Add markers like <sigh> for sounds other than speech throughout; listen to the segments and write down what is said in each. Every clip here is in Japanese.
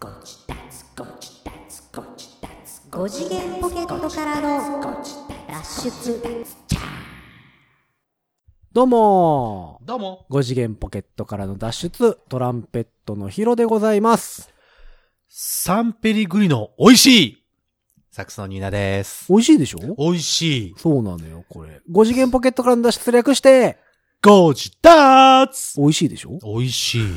5次元ポケットからの脱出どうもどうも。5次元ポケットからの脱出、トランペットのヒロでございます。サンペリグリの美味しいサックスのニーナです。美味しいでしょ？美味しい。そうなのよ、これ。5次元ポケットからの脱出略して、ゴージダーツ美味しいでしょ？美味しい。<laughs>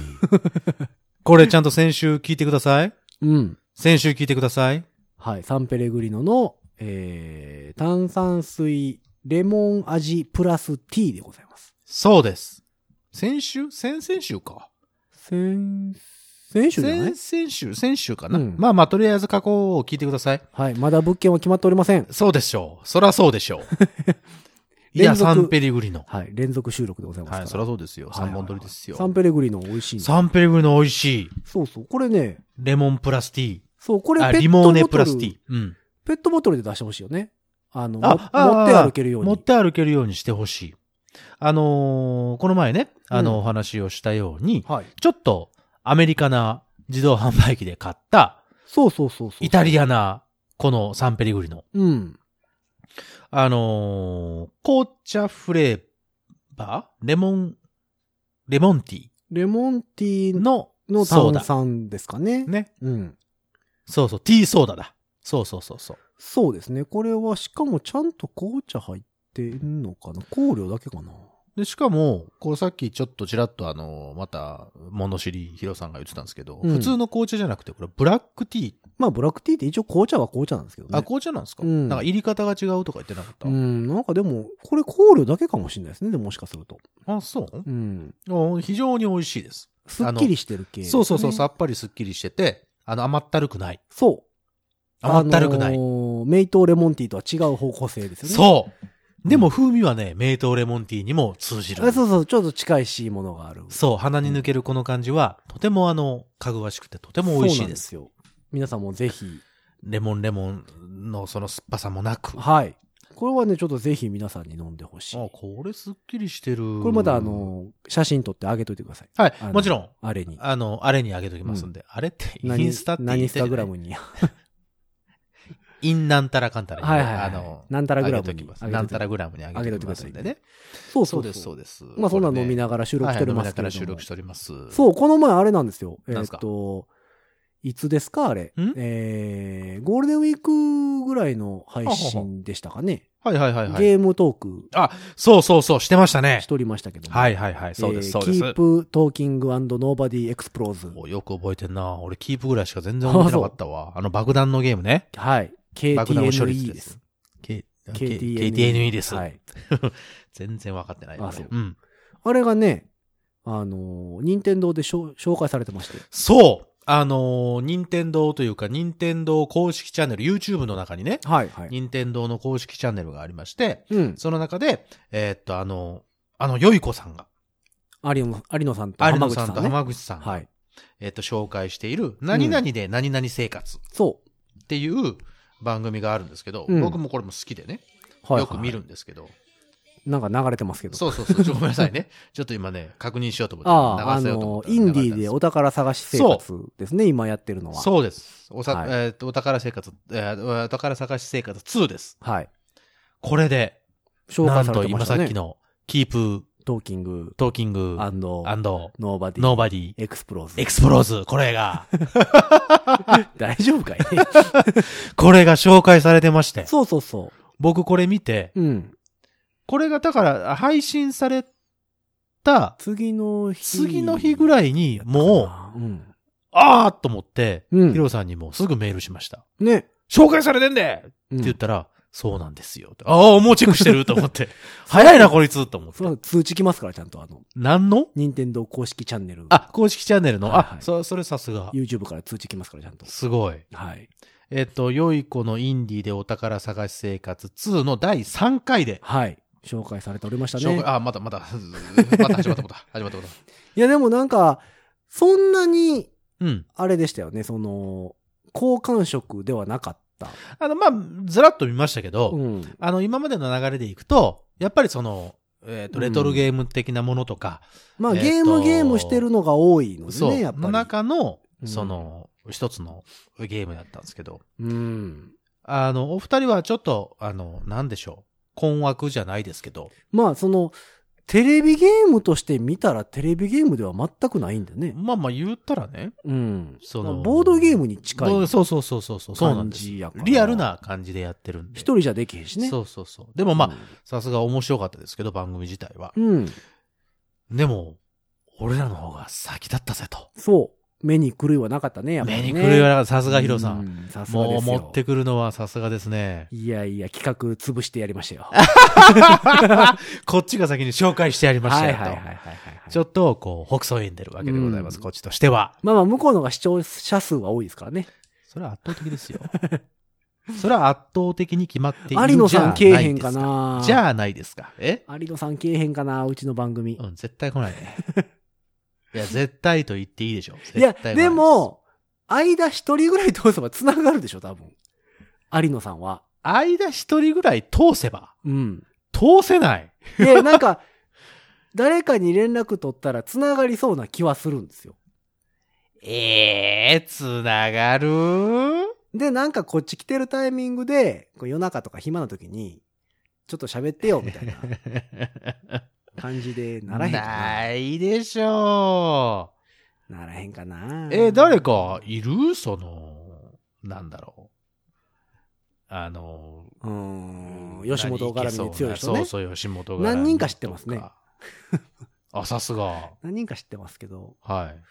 これちゃんと先週聞いてください。うん。先週聞いてください。はい、サンペレグリノの、えー、炭酸水レモン味プラスティーでございます。そうです。先週？先々週か。先、先週じゃない？先々週？先週かな、うんまあまあ、とりあえず過去を聞いてください。はい、まだ物件は決まっておりません。そうでしょう。そらそうでしょう。<laughs> いや、サンペリグリの。はい、連続収録でございますから。はい、そらそうですよ。三本撮りですよ。サンペレグリノ美味しいサンペリグリの美味しい。そうそう、これね、レモンプラスティー。そう、これあ、ペッリモーネトボトルプラスティー。うん。ペットボトルで出してほしいよね。あの、もああ持って歩けるように。持って歩けるようにしてほしい。あのーこの前ね、あの、うんお話をしたように、はい。ちょっとアメリカな自動販売機で買った、そうそうそうそう。イタリアな、このサンペリグリの、うん。あのー紅茶フレーバー？レモン、レモンティレモンティーーのの炭ソーダ。酸ですかね。ね。うん。そうそう、ティーソーダだ。そうそうそうそう。そうですね。これは、しかもちゃんと紅茶入ってんのかな？香料だけかな？で、しかも、これさっきちょっとちらっとあの、また、物知りヒロさんが言ってたんですけど、うん普通の紅茶じゃなくて、これブラックティー。まあ、ブラックティーって一応紅茶は紅茶なんですけどね。あ、紅茶なんですか、うんなんか入り方が違うとか言ってなかった、うん。なんかでも、これ香料だけかもしれないですね。でももしかすると。あ、そう？うん。お非常に美味しいです。すっきりしてる系、そうそうそう、ささっぱりすっきりしてて、あの、甘ったるくない。そう。甘ったるくない。あのーメイトレモンティーとは違う方向性ですよね。そう。でも風味はね、メイトレモンティーにも通じる。あそうそう、ちょっと近いしいものがある。そう、鼻に抜けるこの感じは、とてもあの、かぐわしくてとても美味しいです。ですよ。皆さんもぜひ。レモンレモンのその酸っぱさもなく。はい。これはね、ちょっとぜひ皆さんに飲んでほしい。あ、ここれすっきりしてる。れまたあ、の、写真撮ってあげといてください。はいもちろん。あれに。あの、あれにあげときますんで。あれって、イ何ンスタって言何スタグラムに。インなんたらかんたらはいはいはいあの、なんたらグラムになんたらグラムにあげときますんでね。そうそうです、そうでです。まあそんな飲みなながら収録しておりますけれども。収録しております。そう、この前あれなんですよ。えーっと、いつですかあれ？ん？えー、ゴールデンウィークぐらいの配信でしたかね。はいはいはいはい。ゲームトークあ、そうそうそう、してましたねし。とりましたけども。はいはいはい、そうです、そうです。 Keep Talking Nobody Explodes。およく覚えてんな。俺キープぐらいしか全然覚えてなかったわ。あの爆弾のゲームね。はい。KTNE です。。K- KTNE KTNE です。はい。<laughs> 全然分かってない。あそううん。あれがね、あのー、任天堂で紹介されてまして。そうあのー、任天堂というか、任天堂公式チャンネル、YouTube の中にね、はい、はい。任天堂の公式チャンネルがありまして、うん。その中で、えーっと、あの、あの、よいこさんが、有野有野さんと有浜口さん、ね。野さんと浜口さんが、はい。えーっと、紹介している、何々で何々生活そっていう番組があるんですけど、うん僕もこれも好きでね、う。はい、よく見るんですけど、なんか流れてますけど。そうそうそう、ちょごめんなさいね。ちょっと今ね、確認しようと思って、ああ、あの流せようと思っ、たらインディーでお宝探し生活ですね、今やってるのは。すそうです。おさ、はいえーっと、お宝生活、えーお宝探し生活2です。はい。これで、紹介されなんと今てましたね。さっきの、 Keep、Talking Talking、and and、Nobody Nobody、Explodes。Explodes、これが、<laughs> 大丈夫かい？ね。<laughs> これが紹介されてまして、そうそうそ僕これ見て、う。うん。これがだから配信された次の日。次の日ぐらいに、もう、う。うん。あーっと思って、うんヒロさんにもすぐメールしました。ね。紹介されてんでってうん言ったら、そうなんですよ。ああ、もうチェックしてると思って。<laughs> 早いな、こいつと思って。そう通知来ますから、ちゃんとあの、何の？任天堂公式チャンネル。あ、公式チャンネルの、はいはいあ、そ、それさすが。YouTube から通知来ますから、ちゃんと。すごい。はい。えっと、良い子のインディーでお宝探し生活2の第3回で、はい。紹介されておりましたね。紹介あ、まだまだ、<laughs> また始まったことだ。始まったことだ。<laughs> いや、でもなんか、そんなに、うん。あれでしたよね、その、好感触ではなかった。あの、まあ、ずらっと見ましたけど、うん。あの、今までの流れでいくと、やっぱりその、えっ、と、レトロゲーム的なものとか、まあ、えーとゲームゲームしてるのが多いのでね、やっぱり。の中の、うんその、一つのゲームだったんですけど、うん。あの、お二人はちょっと、あの、なんでしょう。困惑じゃないですけど、まあ、その、テレビゲームとして見たらテレビゲームでは全くないんだね。まあまあ言ったらね、うん。そのボードゲームに近いそうそうそうそうそう、そうなん感です。リアル。な感じでやってるんで。一人じゃできへんしね。そうそうそう。でもまあ、さすが面白かったですけど、番組自体は。うん。うん。でも、俺らの方が先だったぜと。そう。目に狂いはなかったね、やっぱり、ね。目に狂いはなかった。さすがヒロさ。うんん。さすがですよ。もう持ってくるのはさすがですね。いやいや、企画潰してやりましたよ。<laughs> こっちが先に紹介してやりましたよと。はいはいはいはいはい。ちょっと、こう、北総園出るわけでございます、うんこっちとしては。まあまあ、向こうの方が視聴者数は多いですからね。それは圧倒的ですよ。それは圧倒的に決まっている有野さんけえへんかなじゃあないですか。え？有野さんけえへんかなうちの番組。うん、絶対来ないね。いや、絶対と言っていいでしょ。いやで、も、間一人ぐらい通せば繋がるでしょ、多分。有野さんは。間一人ぐらい通せば、うん。通せない。で、なんか、<laughs> 誰かに連絡取ったら繋がりそうな気はするんですよ。ええー、つながる？で、なんかこっち来てるタイミングで、夜中とか暇な時に、ちょっと喋ってよ、みたいな <laughs> 感じでならへんかな。ないでしょならへんかな。う。えー誰かいる？その、なんだろう。あの、うーん。吉本絡みに強い人ね。そうそう、吉本絡み何人か知ってますね。<laughs> あ、さすが。何人か知ってますけど、はい。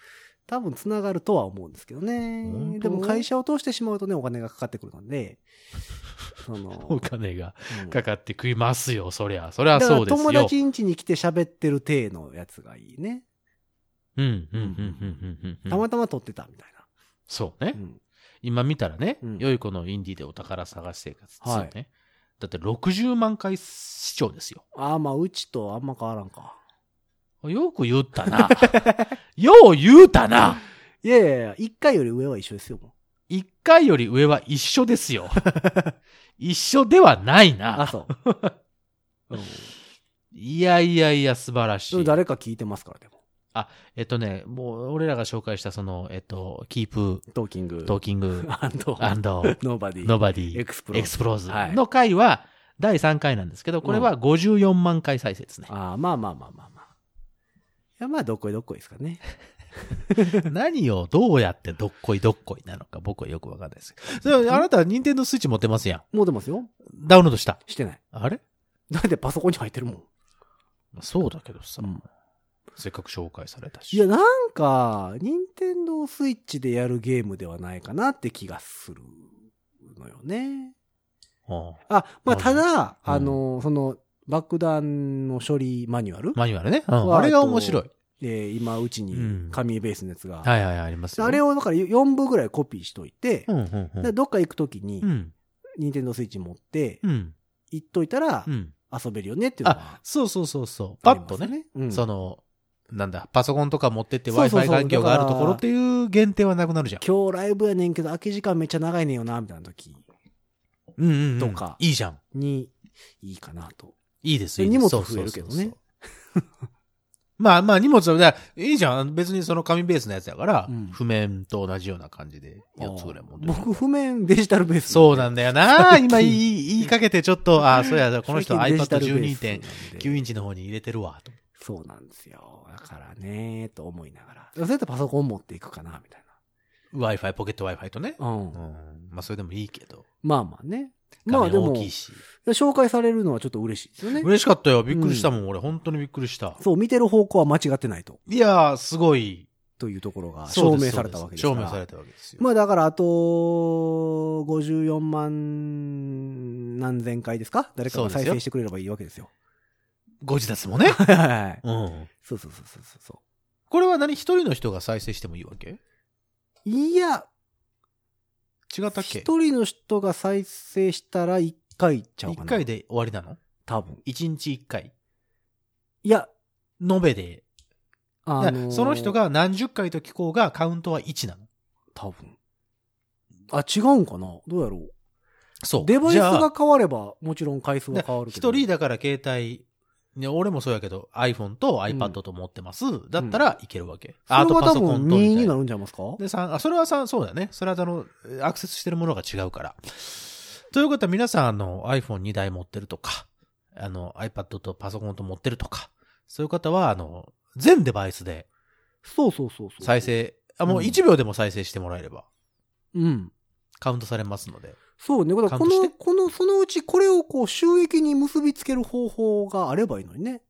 多分繋がるとは思うんですけどねでも会社を通してしまうとね、お金がかかってくるので、そおの、<laughs> 金がうんかかって食いますよ、そりゃ。そりゃそうですよ。友達ん家に来て喋ってる体のやつがいいね。うん、うん、うん、うん、うんうん。たまたま撮ってたみたいそうねな。。うん今見たらね、うん良い子のインディでお宝探し生活2ね。はいだって60万回視聴ですよ。ああ、まあ、うちとあんま変わらんか。よく言ったな。<laughs> よう言うたな。いやいやいや、一回より上は一緒ですよ、も一回より上は一緒ですよ。<laughs> 一緒ではないう。あ、な。そう。うんいやいやいや、素晴らしい。誰か聞いてますから、でも。えっとね、もう俺らが紹介したその、えっと、 Keep、Talking。Talking、and、and、Nobody。Nobody、Explodes Explodes はいの回は、第3回なんですけど、これは54万回再生ですね。ああ、まあまあまあまあまあ。いや、まあ、どっこいどっこいですかね。<laughs> 何をどうやってどっこいどっこいなのか僕はよくわかんないです。それあなたは任天堂スイッチ持ってますやん。もう出ますよ。ダウンロードした？してない。あれ？だってパソコンに入ってるもん？そうだけどさ、うんせっかく紹介されたし。いや、なんか、任天堂スイッチでやるゲームではないかなって気がするのよね。うんあ、まあ、ただ、うんあの、その、爆弾の処理マニュアル？マニュアルね。うんはあれが面白い。えー今、うちにうん紙ベースのやつが。はいはいはい、ありますよ。あれを、だから4部ぐらいコピーしといて、うんうんうんでどっか行くときにう、ん。任天堂スイッチ持って、うん。行っといたらう、ん。遊べるよねっていうのあは、そうそうそうそう。パッとね。。うんその、なんだ、パソコンとか持ってって Wi-Fi 環境があるところっていう限定はなくなるじゃん。今日ライブやねんけど、空き時間めっちゃ長いねんよな、みたいな時うんうんうん。とかいいじゃん。に、いいかなと。いいですでいいです荷物増えるけどねそうそうそうまあまあ荷物は、いいじゃん。別にその紙ベースのやつやから、うん譜面と同じような感じで4つぐらい持ってる。僕、譜面デジタルベース。そうなんだよな。<laughs> 今言い、言いかけてちょっと、あ、そうや、この人最近デジタルベース iPad12.9 なんでインチの方に入れてるわ、と。そうなんですよ。だからね、と思いながら。それやったらパソコン持っていくかな、みたい Wi-Fi、ポケット Wi-Fi とね。な。う。うんん。まあそれでもいいけど。まあまあね。ま画あでも、面大きいし。紹介されるのはちょっと嬉しいですよね。嬉しかったよ。びっくりしたもん、俺。本当にびっくりした。そう、見てる方向は間違ってないと。いやー、すごい。というところが証明されたわけです。証明されたわけですよ。まあだからあと、54万何千回ですか？誰かが再生してくれればいいわけですよ。ご自立もね。<laughs> はいはいはい。うん。そうそうそうそうそこれは何？一人の人が再生してもいいわけ？う。いや、違ったっけ？一人の人が再生したら一回ちゃうかな。一回で終わりなの？多分。一日一回？いや、延べで？あのーその人、が何十回と聞こうがカウントは1なの。多分。あ、違うんかな？どうやろう？そう。デバイスが変われば、もちろん回数は変わるけど。一人だから携帯ね俺もそうやけど iPhone と iPad と持ってます。だったらいけるわけ。それはあとパソコ多分ンとみたい2になな。るんちゃいますか？で、3、あ、それはさ、そうだね。それはあの、アクセスしてるものが違うから。ということは皆さんあの iPhone2 台持ってるとか、あの iPad とパソコンと持ってるとか、そういう方はあの、全デバイスでそうそうそうそう。再生、あ、もううん1秒でも再生してもらえればうん。カウントされますので。そうね。だからこの、この、そのうちこれをこう収益に結びつける方法があればいいのにね。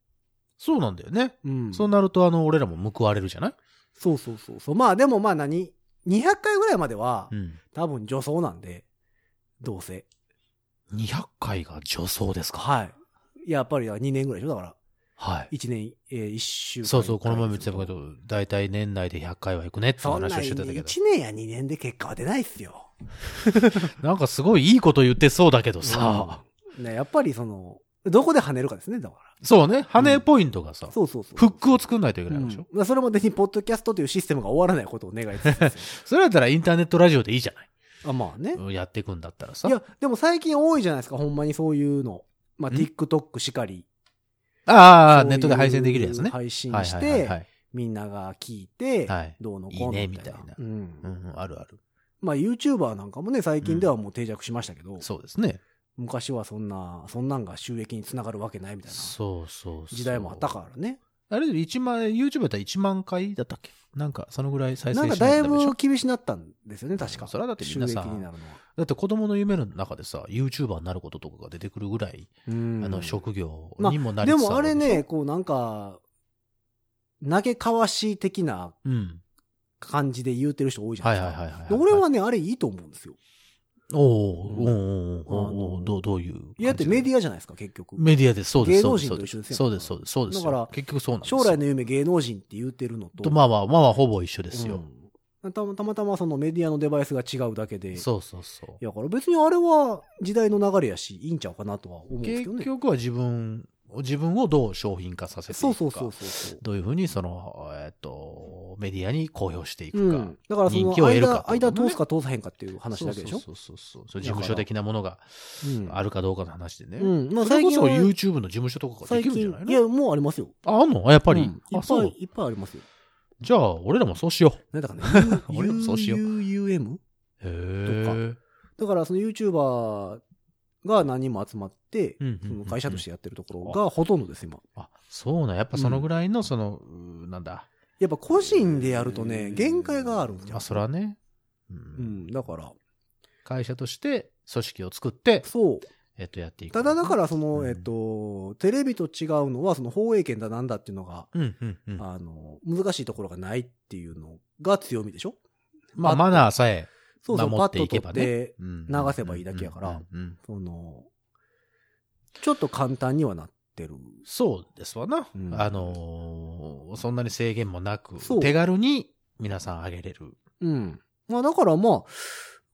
そうなんだよね。うん。そうなるとあの、俺らも報われるじゃない？そうそうそうそう。まあでもまあ何 ?200 回ぐらいまでは、うん。多分女装なんで、どうせ。200回が女装ですか？はい。やっぱり2年ぐらいでしょ？だから、はい。1年、えー、1週間。そうそう、この前も言ってたけど、だいたい年内で100回は行くねってそんな話をしてたけど。1年や2年で結果は出ないっすよ。<laughs> なんかすごいいいこと言ってそうだけどさ。うんね、やっぱりその、どこで跳ねるかですね、だかそうね、羽ポイントがさら。、そうそうそう。フックを作んないといけないでしょ？うんまあそれも別にポッドキャストというシステムが終わらないことを願いつつですよ <laughs> それだったらインターネットラジオでいいじゃない。あまあね。やっていくんだったらさ。いや、でも最近多いじゃないですか、ほんまにそういうの。まあ、ん？TikTok しかり。ああ、ネットで配信できるやつね。配信はいしてはいはいはい、みんなが聞いてはい、どうのこうのいいねみたいなうんうんうん、あるある。まあ、YouTuber なんかもね、最近ではもう定着しましたけど、そうですね。昔はそんな、そんなんが収益につながるわけないみたいなそうそうそう。時代もあったからね。あれで1万、YouTube だったら1万回だったっけ？なんか、そのぐらい再生しなんかだいぶ厳しになったんですよね、確か。それはだってみんなさ。だって子供の夢の中でさ、YouTuber になることとかが出てくるぐらい、うんあの、職業まあにもなりでつつあるもあれわけでしょね、、こうなんか、投げかわし的なうん。感じで言うてる人多いじゃなはいいですか。はいはいはい。で俺はね、あれいいと思うんですよ。おおうんおーどう、どういう。いや、だってメディィアじゃないですか、結局。メディアです。そうです。芸能人そうですと一緒ですよそうです、そうです。そうですよ。だから結局そうなんですよ将来の夢芸能人って言うてるのと。と、まあまあ、まあまあ、ほぼ一緒ですよ。うんたまたまたまそのメディアのデバイスが違うだけで。そうそうそう。いや、だから別にあれは時代の流れやし、いいんちゃうかなとは思うんですけ結どね。局は自分、自分をどう商品化させていくか。そうそうそうそう。どういうふうに、その、えっと、メディアに公表していくか。うん。だからその人気を得るかって間、ね間通すか通さへんかっていう話だけでしょ？そうそうそうそう。そう事務所的なものがうんあるかどうかの話でね。うん。まあそれこそ YouTube の事務所とかがで最近きるんじゃない、の？いや、もうありますよ。あ、あんの？あ、やっぱり？うんいっあ、そうぱい、。いっぱいありますよ。じゃあ、俺らもそうしよなんだかね。<laughs> 俺もそうしよう UUM? う。へえ。だからその YouTuber が何人も集まって、うんうんうんその会社としてやってるところがほとんどです、今。あ、そうなん。やっぱそのぐらいの、その、うーなんだ。やっぱ個人でやるとね、限界があるんですよ。あ、そらね。ううんん、だから、会社として組織を作って、そう。えっと、やっていく。ただだから、その、うんえっと、テレビと違うのは、その放映権だなんだっていうのが、うん、うん、うん。あの、難しいところがないっていうのが強みでしょ？まあ、マナーさえそうそう、守パッとっていけば取って流せばいいだけやからその、ちょっと簡単にはなってる。そうですわな。うんあのーそんなに制限もなく手軽に皆さんあげれる。うん。まあだからま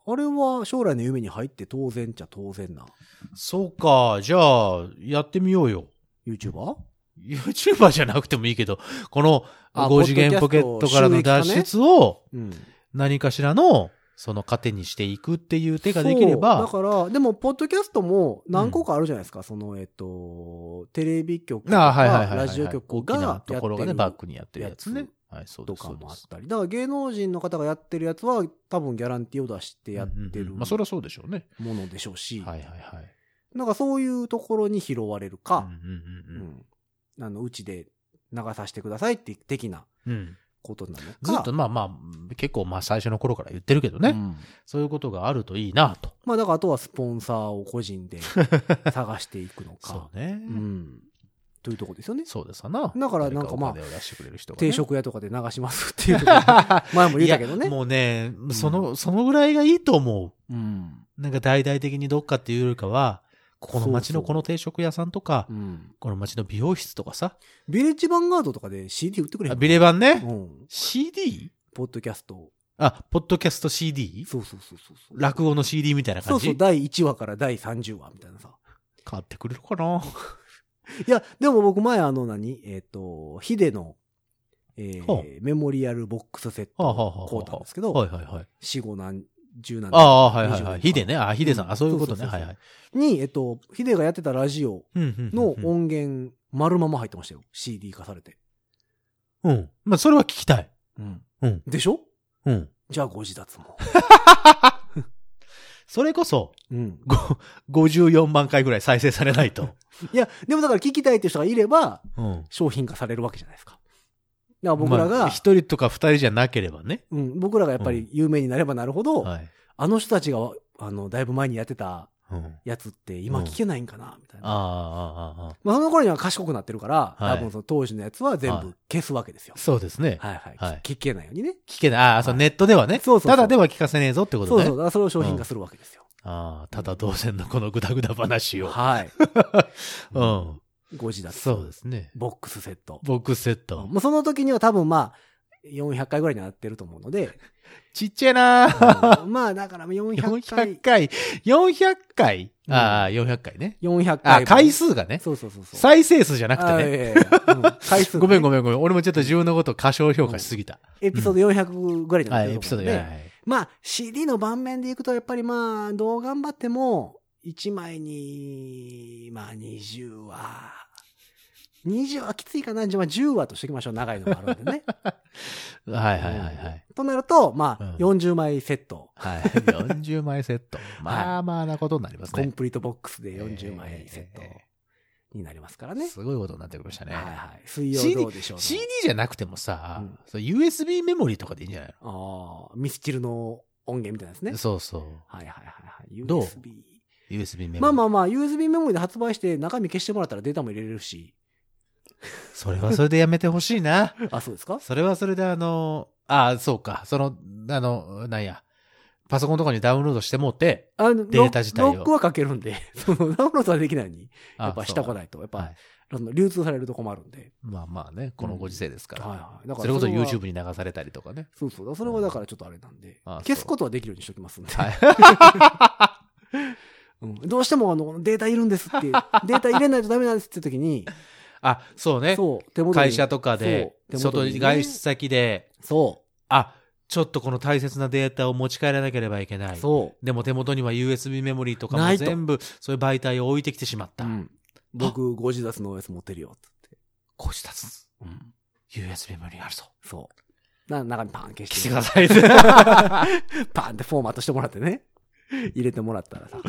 あ、あれは将来の夢に入って当然っちゃ当然な。そうか、じゃあ、やってみようよ。YouTuber? YouTuber じゃなくてもいいけど、このあ5次元ポケットからの脱出をうん。何かしらのその糧にしていくっていう手ができれそうだば、から、でも、ポッドキャストも何個かあるじゃないですか。その、えっと、テレビ局とか、はい。ラジオ局がやってところがね、るバックにやってるやつねや。はい、そうです。とかもあったり。だから芸能人の方がやってるやつは、多分ギャランティーを出してやってるうんうんうんまあ、それはそうでしょうね。ものでしょうし、はいはいはい。なんかそういうところに拾われるか、うんうんうんうんあの、うちで流させてくださいって的なうん。うん。ことなのか。ずっと、まあまあ、結構まあ最初の頃から言ってるけどね。うんそういうことがあるといいなと。まあだからあとはスポンサーを個人で <laughs> 探していくのか。そうね。うん。というとこですよね。そうですわな。だからなんかまあね定食屋とかで流しますっていうとこ <laughs> 前も言ったけどね。もうね、その、そのぐらいがいいと思うん。う。なんか大々的にどっかっていうよりかは、ここの街そうそうのこの定食屋さんとか、うん。この街の美容室とかさ、ビレッジヴァンガードとかで CD 売ってくれへんあビレバンね、うん。CD? ポッドキャスト。あ、ポッドキャスト CD? そうそうそうそうそう。落語の CD みたいな感じ？そうそう、第1話から第30話みたいなさ。買ってくれるかな？<laughs> いや、でも僕前あの何？えっ、と、ヒデの、えほー、メモリアルボックスセットを買うたんですけど、はいはいはい。四五何、十何ああ、はいはいはい。ヒデね。あ、ヒデさん。あ、そういうことね。はいはい。に、えっと、ヒデがやってたラジオの音源丸まま入ってましたよ。CD 化されて。うん。まあ、それは聞きたい。うん。うん。でしょ？うん。じゃあご自立も。<laughs> それこそ、うん。ご54万回ぐらい再生されないと。<laughs> いや、でもだから聞きたいって人がいれば、うん。商品化されるわけじゃないですか。だから僕らが、まあ一人とか二人じゃなければね。うん、僕らがやっぱり有名になればなるほど、はい。あの人たちが、あの、だいぶ前にやってたうん。やつって今聞けないんかな、みたいな。ああ、ああ、ああ。まあその頃には賢くなってるから、はい多分その当時のやつは全部消すわけですよ。そうですね。はいはい。はい聞けないようにね。聞けない。ああ、そう、はいネットではね。そうそうそうただでは聞かせねえぞってことね。そうそう。だからそれを商品化するわけですよ。ああ、ただ同然のこのぐだぐだ話を。はい。<laughs> うん。ご自立。そうですね。ボックスセット。ボックスセット。もうその時には多分まあ、400回ぐらいになってると思うので、<laughs> ちっちゃいなーうんまあだから400 400回、回。400回？うんああ、400回ね。400回。あ、回数がね。そうそうそうそう。再生数じゃなくてね。あいやいやうん <laughs> 回数、ごめんごめんごめん。俺もちょっと自分のこと過小評価しすぎた。エピソード400ぐらいになはい、ってるエピソードと思うので、400。まあ CD の盤面でいくとやっぱりまあどう頑張っても1枚にまあ20話20はきついかな。じゃあまあ10話としておきましょう。長いのがあるんでね。<laughs> はいはいはいはい。となるとまあうん。40枚セット、はい。<laughs> 40枚セット。まあまあなことになりますね。コンプリートボックスで40枚セットえになりますからね、すごいことになってきましたね。はいはい。水曜どうでしょうの CD じゃなくてもさ、うん。USB メモリーとかでいいんじゃないああミスチルの音源みたいなですね。のそうそう。はいはいはいはい。どう？USB メモリー。まあまあまあ USB メモリで発売して中身消してもらったらデータも入れれるしそれはそれでやめてほしいな。<laughs> あそうですか？それはそれであの、ああ、そうか。その、あの、なんや。パソコンとかにダウンロードしてもって、あのデータ自体をロックはかけるんで、<laughs> そのダウンロードはできないのに、あやっぱしたこい。ないと、やっぱ、はい流通されると困るんで。まあまあね、このご時世ですから。はいはい。だからそれこそは YouTube に流されたりとかね。そうそう。それはだからちょっとあれなんで、う消すことはできるようにしときますんで。はい。<laughs> うんどうしてもあのデータいるんですって、<laughs> データ入れないとダメなんですって時に、あ、そうね。そう、手元に会社とかで、そう手元外外出先で、そあ、ちょっとこの大切なデータを持ち帰らなければいけなう、い。そでも手元には USB メモリーとかも全部、そういう媒体を置いてきてしまっう。た。うん。僕、ご自立の OS 持ってるよ、つって。こうしたつ。うん。USB メモリーあるぞ。そう。な、中にパン消して。来てください。<laughs> パンってフォーマットしてもらってね。<laughs> 入れてもらったらさ、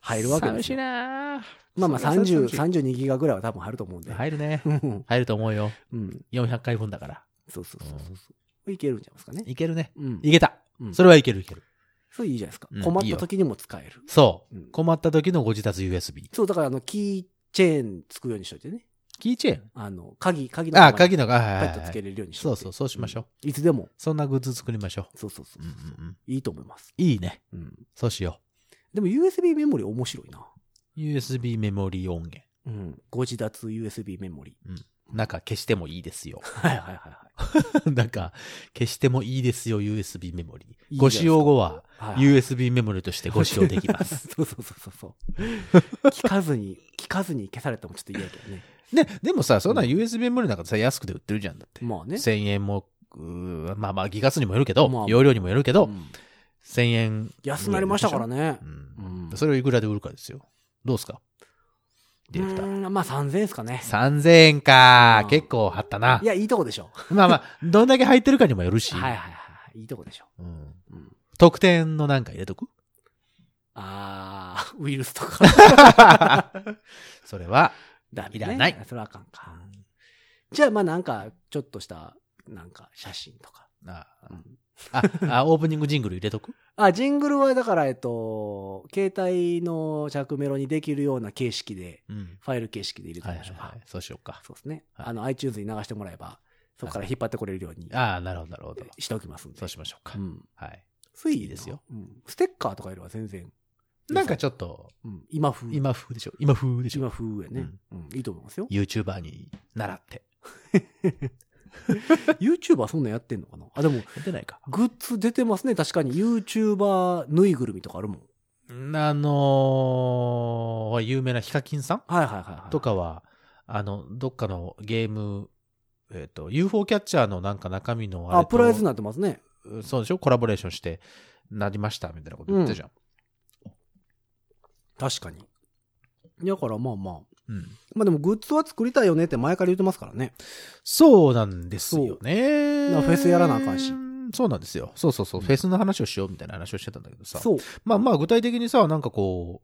入るわけですよ。寂しいなまあまあそれは30、寂しい32ギガぐらいは多分入ると思うんで。入るね。うん入ると思うよ。うん。400回分だから。そうそうそうそう。いけるんじゃないですかね。いけるね。うん。いけた。うんそれはいけるいける。そういいじゃないですかうん。困った時にも使える。そううん。困った時のご自宅 USB。そう、だからあの、キーチェーンつくようにしといてね。キーチェーン？あの、鍵、鍵のあ、とこ鍵の、あはいはいはいにペットつけれるようにしというて。そそう、そうしましょう。うん。いつでも。そんなグッズ作りましょそうそうそうう。うんうんうん。いいと思います。いいね。うん。そうしよでも USB メモリ面白いな。う。USB メモリー音源。うん。ご自立 USB メモリ。なんか消してもいいですよ。<laughs> はいはいはいはい。なんか消してもいいですよ、USB メモリー。いいご使用後ははい USB メモリーとしてご使用できます。そ <laughs> うそうそうそうそう。聞かずに、聞かずに消されてもちょっと嫌やけどね。で、でもさ、そんな USB メモリーなんかさ、安くで売ってるじゃんだって。まあね。1000円も、まあまあ、ギガ数にもよるけど、まあ容量にもよるけど、うん1000円。安くなりましたからねう。うんん。それをいくらで売るかですよ。どうですか？ディレクター。うーんまあ3000円ですかね。3000円かう。ん結構張ったな。いや、いいとこでしょ。まあまあ、どんだけ入ってるかにもよるし。はいはいはい。いいとこでしょ。うんうん。特典のなんか入れとく？あー、ウイルスとか。<laughs> <laughs> それは、ダメねいらないそれはあかんか。じゃあまあなんか、ちょっとした、なんか写真とか。あうんあ、あ、<laughs> オープニングジングル入れとく？あ、ジングルはだから、えっと、携帯の着メロにできるような形式で、うん。ファイル形式で入れてはみましょうか。いはいはい。そうしようか。そうですね。はいあの、iTunes に流してもらえば、そこから引っ張ってこれるようにああ、なるほど、なるほど。しておきますんで。そうしましょうかう。ん。はい。それいいですよ。うん。ステッカーとかよりは全然。なんかちょっと、うん。今風。今風でしょ？今風でしょ？今風やね。うん。いいと思いますよ。?YouTuber に習って。<laughs> YouTuber そんなんやってんのかな？あ、でも、やってないか。グッズ出てますね。確かに YouTuber ぬいぐるみとかあるもん。あのー、有名なヒカキンさん？はいはいはいはい。とかは、あの、どっかのゲーム、えっ、と、UFO キャッチャーのなんか中身のあれあ、とプライズになってますね。そうでしょ？コラボレーションして、なりました、みたいなこと言ってたじゃん。確かに。だからまあまあ、うん。まあでもグッズは作りたいよねって前から言ってますからね。そうなんですよね。フェスやらなあかんし。そうなんですよ。そうそうそう。うんフェスの話をしようみたいな話をしてたんだけどさ。そう。まあまあ具体的にさ、なんかこ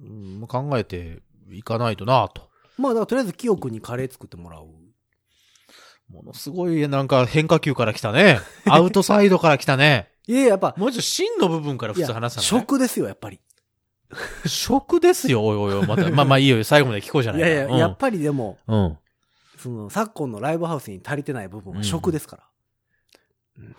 う、うん考えていかないとなと。まあだからとりあえず清くにカレー作ってもらう。ものすごいなんか変化球から来たね。<laughs> アウトサイドから来たね。いやいややっぱ、もうちょっと芯の部分から普通話さない。食ですよ、やっぱり。<laughs> 食ですよ、おいおいおい。また、まあまあいいよ、最後まで聞こうじゃないか。いやいや、やっぱりでも、うん。うん。その、昨今のライブハウスに足りてない部分は食ですから。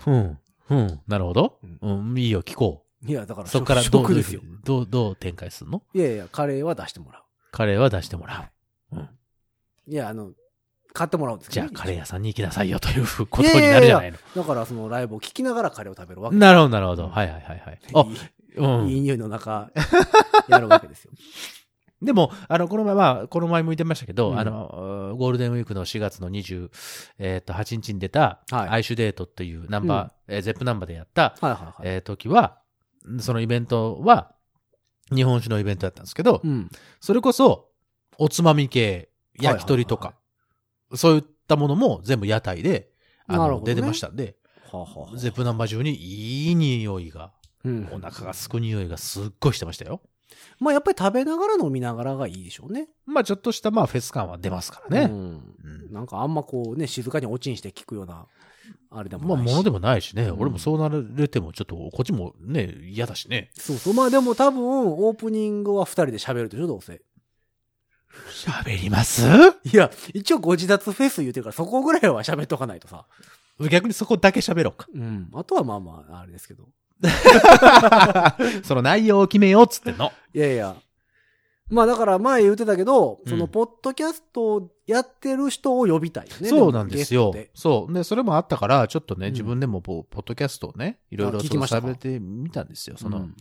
うん。うん。なるほど。ううん、いいよ、聞こいや、だからう。そっからどう、食ですよ。どう、どう展開するの？いやいや、カレーは出してもらう。カレーは出してもらう。うん。いや、あの、買ってもらうんですけどねじゃあ、カレー屋さんに行きなさいよということになるじゃないの。だから、そのライブを聞きながらカレーを食べるわけなるほど、なるほど。はいはいはいはい。あ、うん。いい匂いの中、<laughs> やるわけですよ。でも、あの、この前、まあ、この前も言ってましたけど、うんあの、ゴールデンウィークの4月の20、えっ、と、8日に出た、はいアイシュデートっていうナンバー、えーゼップナンバーでやった、はいはいはい。えー時は、そのイベントは、日本酒のイベントだったんですけど、うん。それこそ、おつまみ系、焼き鳥とはいか、そういったものも全部屋台で、あの、なるほどね出てましたんで、はあはあはあゼップナンバー中にいい匂いが、うんお腹がすく匂いがすっごいしてましたよ。まあやっぱり食べながら飲みながらがいいでしょうね。まあちょっとしたまあフェス感は出ますからね。うんうんなんかあんまこうね、静かにおちんして聞くような、あれでまあ、もないし。ものでもないしね、うん俺もそうなれても、ちょっと、こっちもね、嫌だしね。そうそう。まあでも多分、オープニングは二人で喋るでしょ、どうせ。喋ります？いや、一応ご自立フェス言うてるから、そこぐらいは喋っとかないとさ。逆にそこだけ喋ろうか。うん。あとはまあまあ、あれですけど。<laughs> その内容を決めようっつってんの。いやいや。まあだから前言ってたけど、うんそのポッドキャストをやってる人を呼びたいよね。そうなんですよゲスト。そう。で、それもあったから、ちょっとね、うん自分でもポポッドキャストをね、いろいろあ聞きましたか喋ってみたんですよ。その、うん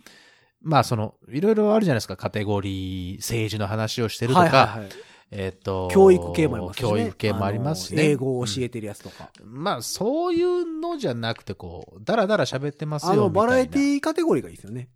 まあ、その、いろいろあるじゃないですか、カテゴリー、政治の話をしてるとか、はいはいはいえっ、と、教育系もありますしね。教育系もありますしね。英語を教うんえてるやつとか。まあ、そういうのじゃなくて、こう、だらだら喋ってますよ。あの、バラエティィカテゴリーがいいですよね。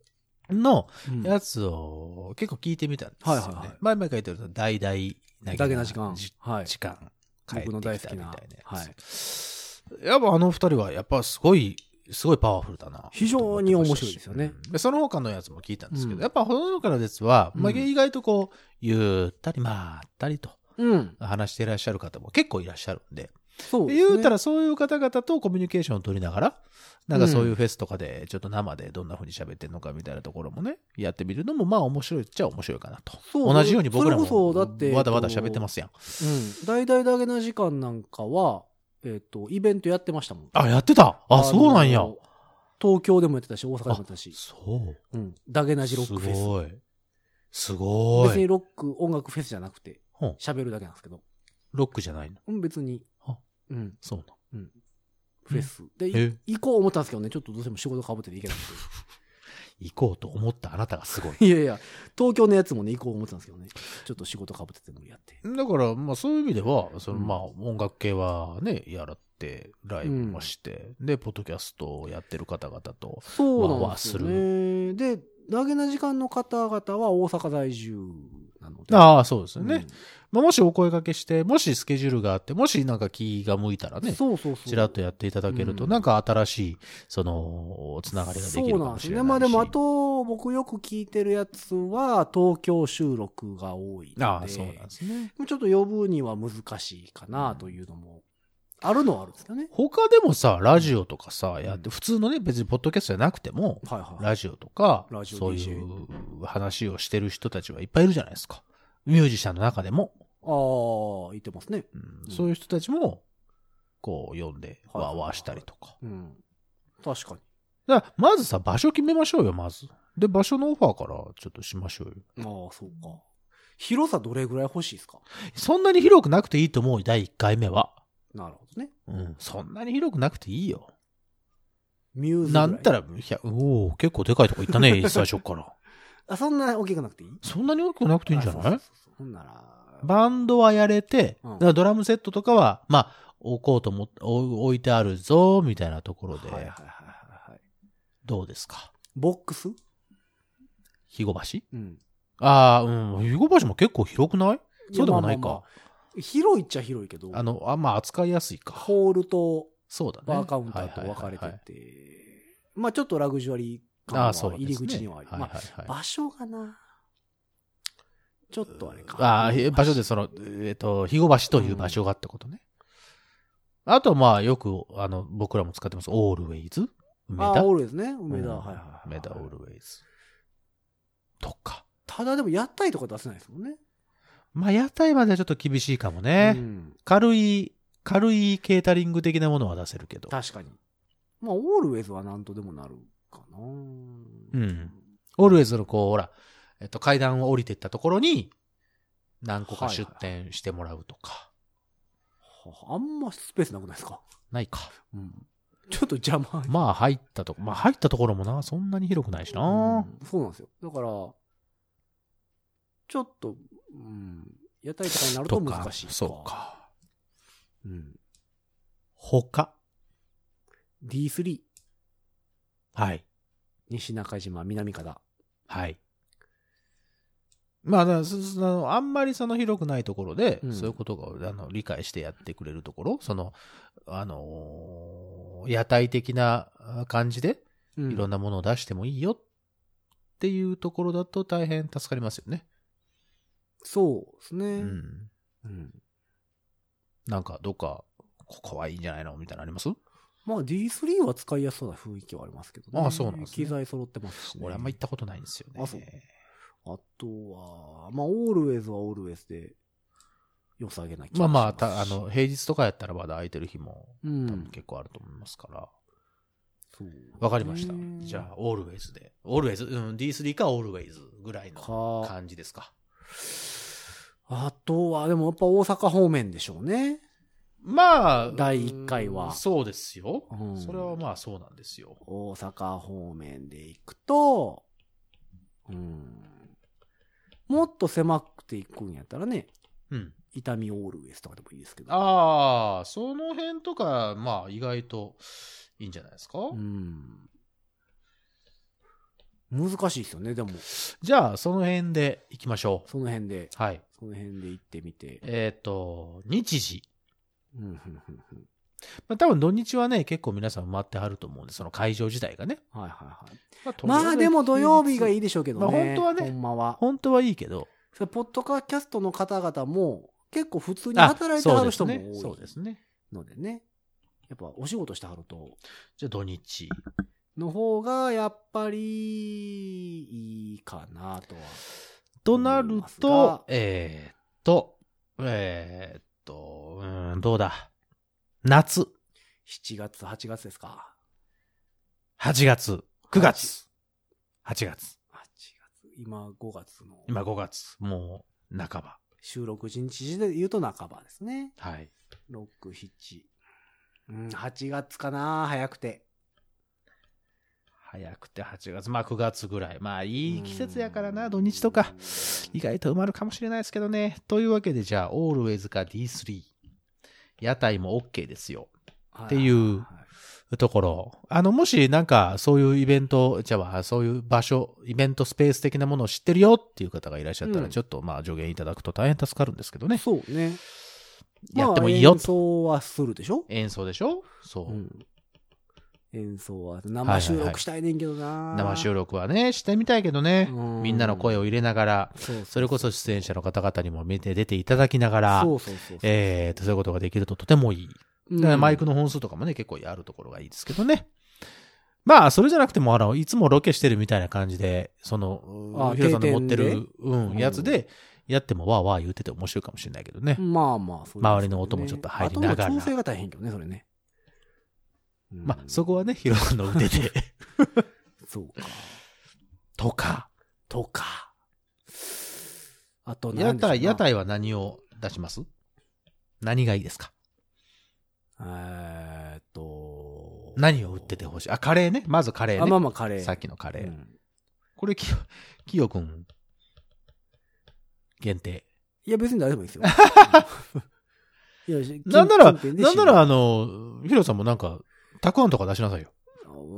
のうんやつを結構聞いてみたんですよ、ね。はいはいはい前々書いてると、大々なだけな時間じはい時間。僕の大好きなみたいなはやつ。やっぱあの二人は、やっぱすごい、すごいパワフルだな。非常に面白いですよねうんで、その他のやつも聞いたんですけど、うんやっぱその他のやつは、まあ、うん意外とこう、ゆったりまったりとうん。話していらっしゃる方も結構いらっしゃるんで、そうね。言うたらそういう方々とコミュニケーションを取りながら、なんかそういうフェスとかで、ちょっと生でどんな風に喋ってるのかみたいなところもね、やってみるのもまあ面白いっちゃ面白いかなと。そう同じように僕らもそれこそだってわだわだ喋ってますやん。うん。大々だけな時間なんかは、えっ、と、イベントやってましたもん。あ、やってた？あ、そうなんや。の東京でもやってたし、大阪でもやってたし。そう。うん。ダゲナジロッすクフェス。ごい。すごい。別にロック、音楽フェスじゃなくて、うん喋るだけなんですけど。ロックじゃないの？うん、別にあ、うん、そうな。フェス。で、行こう思ったんですけどね、ちょっとどうしても仕事かぶってて行けなく行こうと思ったあなたがすごい。て。<laughs> いやいや、東京のやつもね、行こう思ってたんですけどね。ちょっと仕事かぶってて無理やって。だから、まあそういう意味では、そのうんまあ音楽系はね、やらって、ライブもして、で、ポッドキャストをやってる方々と、そうなんですよわね。で、ダゲな時間の方々は大阪在住なので。ああ、そうですよね。うんまあ、もしお声掛けして、もしスケジュールがあって、もしなんか気が向いたらね、そうそうそう。ちらっとやっていただけると、うんなんか新しい、その、つながりができるかそうなんですね。もしれないし。まあでも、あと、僕よく聞いてるやつは、東京収録が多いので。ああ、そうなんですね。ちょっと呼ぶには難しいかなというのも、あるのはあるんですよね。他でもさ、ラジオとかさ、やって、普通のね、別にポッドキャストじゃなくても、はいはい。ラジオとかそういう話をしてる人たちはいっぱいいるじゃないですか。ミュージシャンの中でも。ああ、言ってますね。うんうんそういう人たちも、こう、呼んで、わーわーしたりとか。うん。確かだから、まずさ、場所決めましょうよ、まず。で、場所のオファーからちょっとしましょうよ。に。ああ、そうか。広さどれぐらい欲しいですか？そんなに広くなくていいと思う、第1回目は。なるほどね。うん。そんなに広くなくていいよ。ミューズぐら。ないんたら、いや、おお結構でかいとこ行ったね、<laughs> 最初から。あ、そんな大きくなくていい？そんなに大きくなくていいんじゃない？あそうそうそうほんなら。バンドはやれて、うん。だからドラムセットとかは、まあ、置こうと思って、置置いてあるぞ、みたいなところで、はいはいはいはいはい。どうですか？ボックス？肥後橋？うん。ああ、うん、肥後橋も結構広くない？そうでもないか。まあ広いっちゃ広いけど、あの、あ、まあ扱いやすいか。ホールとそうだね。バーカウンターと分かれてはいはいはいはい。て、まあちょっとラグジュアリー感はああ、そうですね入り口にはあり、はいはいまあはい場所がな、ちょっとあれか。あ場所でその、えっ、と、肥後橋という場所がってことね。あとはまあ、よく、あの、僕らも使ってます、オールウェイズ梅ああ、田オールですね。梅田、うんはいはいはい。梅田オールウェイズ。とか。ただでも屋台とか出せないですもんね。まあ、屋台まではちょっと厳しいかもね。うん軽い、軽いケータリング的なものは出せるけど。確かに。まあ、オールウェイズはなんとでもなるかな。うんオールウェイズのこう、ほら、えっと、階段を降りていったところに、何個か出店してもらうとか。はあんまスペースなくないですか？ないか。うん。ちょっと邪魔。まあ、入ったとこ、まあ、入ったところもな、そんなに広くないしな。うんそうなんですよ。だから、ちょっと、うん、屋台とかになると難しいか。そう。か。うん。他？D3、はい。西中島、南方。はい。まあ、だからそそのあんまりその広くないところで、うんそういうことがあの理解してやってくれるところ、その、あのー屋台的な感じで、うんいろんなものを出してもいいよっていうところだと大変助かりますよね。そうですね。うん。うんなんか、どっか、ここはいいんじゃないの？みたいなのあります？まあ D3 は使いやすそうな雰囲気はありますけどね。ああそうなんですね機材揃ってますし、ね。俺あんま行ったことないんですよね。あそうあとは、まあ、オールウェイズはオールウェイズで良さげな気がしまあまあ、すたあの、平日とかやったらまだ空いてる日もう多分ん。結構あると思いますから。そうわかりましたね。じゃあ、オールウェイズで。オールウェイズ、うん、D3 かオールウェイズぐらいのか、感じですか。あとは、でもやっぱ大阪方面でしょうね。まあ、第一回はうんそうですよ。うんそれはまあそうなんですよ。大阪方面で行くと、うん。もっと狭くて行くんやったらね、うん。伊丹オールウェイズとかでもいいですけど。ああ、その辺とか、まあ意外といいんじゃないですか？うん。難しいですよね、でも。じゃあ、その辺で行きましょその辺で、う。はい。その辺で行ってみて。えっ、と、日時。うん、うん、うん、うん。まあ多分土日はね、結構皆さん埋まってはると思うんで、その会場自体がね。はいはいはい。まあまあでも土曜日がいい。いでしょうけどね。まあ本当はねほんまは。本当はいいけど。それポッドカキャストの方々も結構普通に働いてはる人も多いそうですね。のでね。やっぱお仕事してはると、じゃあ土日。の方がやっぱりいいかなとは。となるとが、えーっと、えーっと、うん、どうだ？夏、7月、8月ですか？8月、9月、8月、8月。今5月の今5月、もう半ば。収録1日で言うと半ばですね。はい。6、7。うん、8月かな早くて。早くて8月、まあ9月ぐらい。まあいい季節やからな、土日とか。意外と埋まるかもしれないですけどね。というわけで、じゃあ、オールウェイズか D3。屋台も OK ですよ。っていうところ。あの、もしなんかそういうイベント、じゃあそういう場所、イベントスペース的なものを知ってるよっていう方がいらっしゃったら、うんちょっとまあ助言いただくと大変助かるんですけどね。そうね。やってもいいよまあ演奏はするでしょ？演奏でしょ？そう。うん。演奏は生収録したいねんけどな、生収録はね、してみたいけどね。うんみんなの声を入れながら、それこそ出演者の方々にも見て出ていただきながら、そう。えそういうことができるととてもいい。マイクの本数とかもね、結構あるところがいいですけどね。まあ、それじゃなくても、あの、いつもロケしてるみたいな感じで、その、あヒロさんの持ってる、うん、やつで、やってもわーわー言ってて面白いかもしれないけどね。まあまあ、そういう周りの音もちょっと入りながら調整が大変けどね、それね。うんまあ、そこはね、ヒロさんの腕で、<laughs> そうか。とか。とか。あと屋何でしょうな台、屋台は何を出します？何がいいですか？えーっと。何を売っててほしい？あ、カレーね。まずカレーあ、まあね。まあ、カレー。さっきのカレー。うんこれ、きよ、きよくん、限定。いや、別に誰でもいいですよ。<laughs> いやしなんなら、なんなら、あ知の、ヒロさんもなんか、たくあんとか出しなさいよ。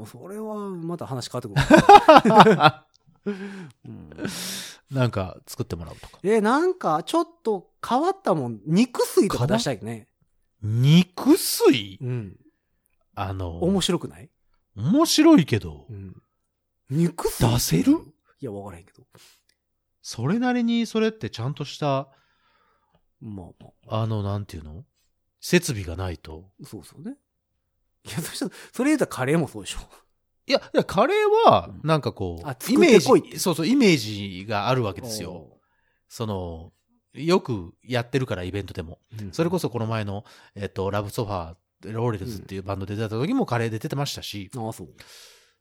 それは、また話変わってくる。う <laughs> んなんか作ってもらうとか。え、なんか、ちょっと変わったもん、肉水とか出したいね。肉水？うん。あの、面白くない？面白いけどう、ん。肉水？出せる？いや、わからへんけど。それなりにそれってちゃんとした、まあまあ、あの、なんていうの？設備がないと。そうそうね。いや、そしたら、それ言うたらカレーもそうでしょ。いや、いや、カレーはうん、なんかこあう、イメ作ってこいってージ、そうそう、イメージがあるわけですよ。その、よくやってるから、イベントでも。うん。それこそこの前の、えっと、ラブソファー、ローレルズっていうバンドで出た時もカレーで出てましたし、ああ、そう。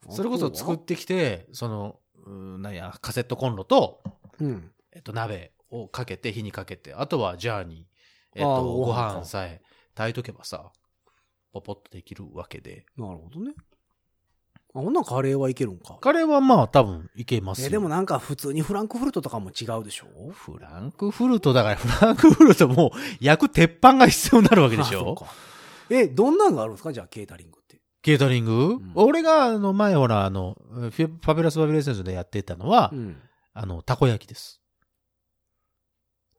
それこそ作ってきて、その、うーなんや、カセットコンロと、うん。えっと、鍋をかけて、火にかけて、あとはジャーに、えっあーと、ごご飯か飯さえ炊いとけばさ、ポポッとできるわけで。なるほどね。あ、ほんなんカレーはいけるんか。カレーはまあ多分いけますよ。え、でもなんか普通にフランクフルトとかも違うでしょ？フランクフルトだから、<laughs> フランクフルトも焼く鉄板が必要になるわけでしょあえ、どんなんがあるんですか？じゃあ、ケータリングって。ケータリング、ん俺があの前ほら、あの、ファビュラスバビレーションズでやってたのは、うん。あの、たこ焼きです。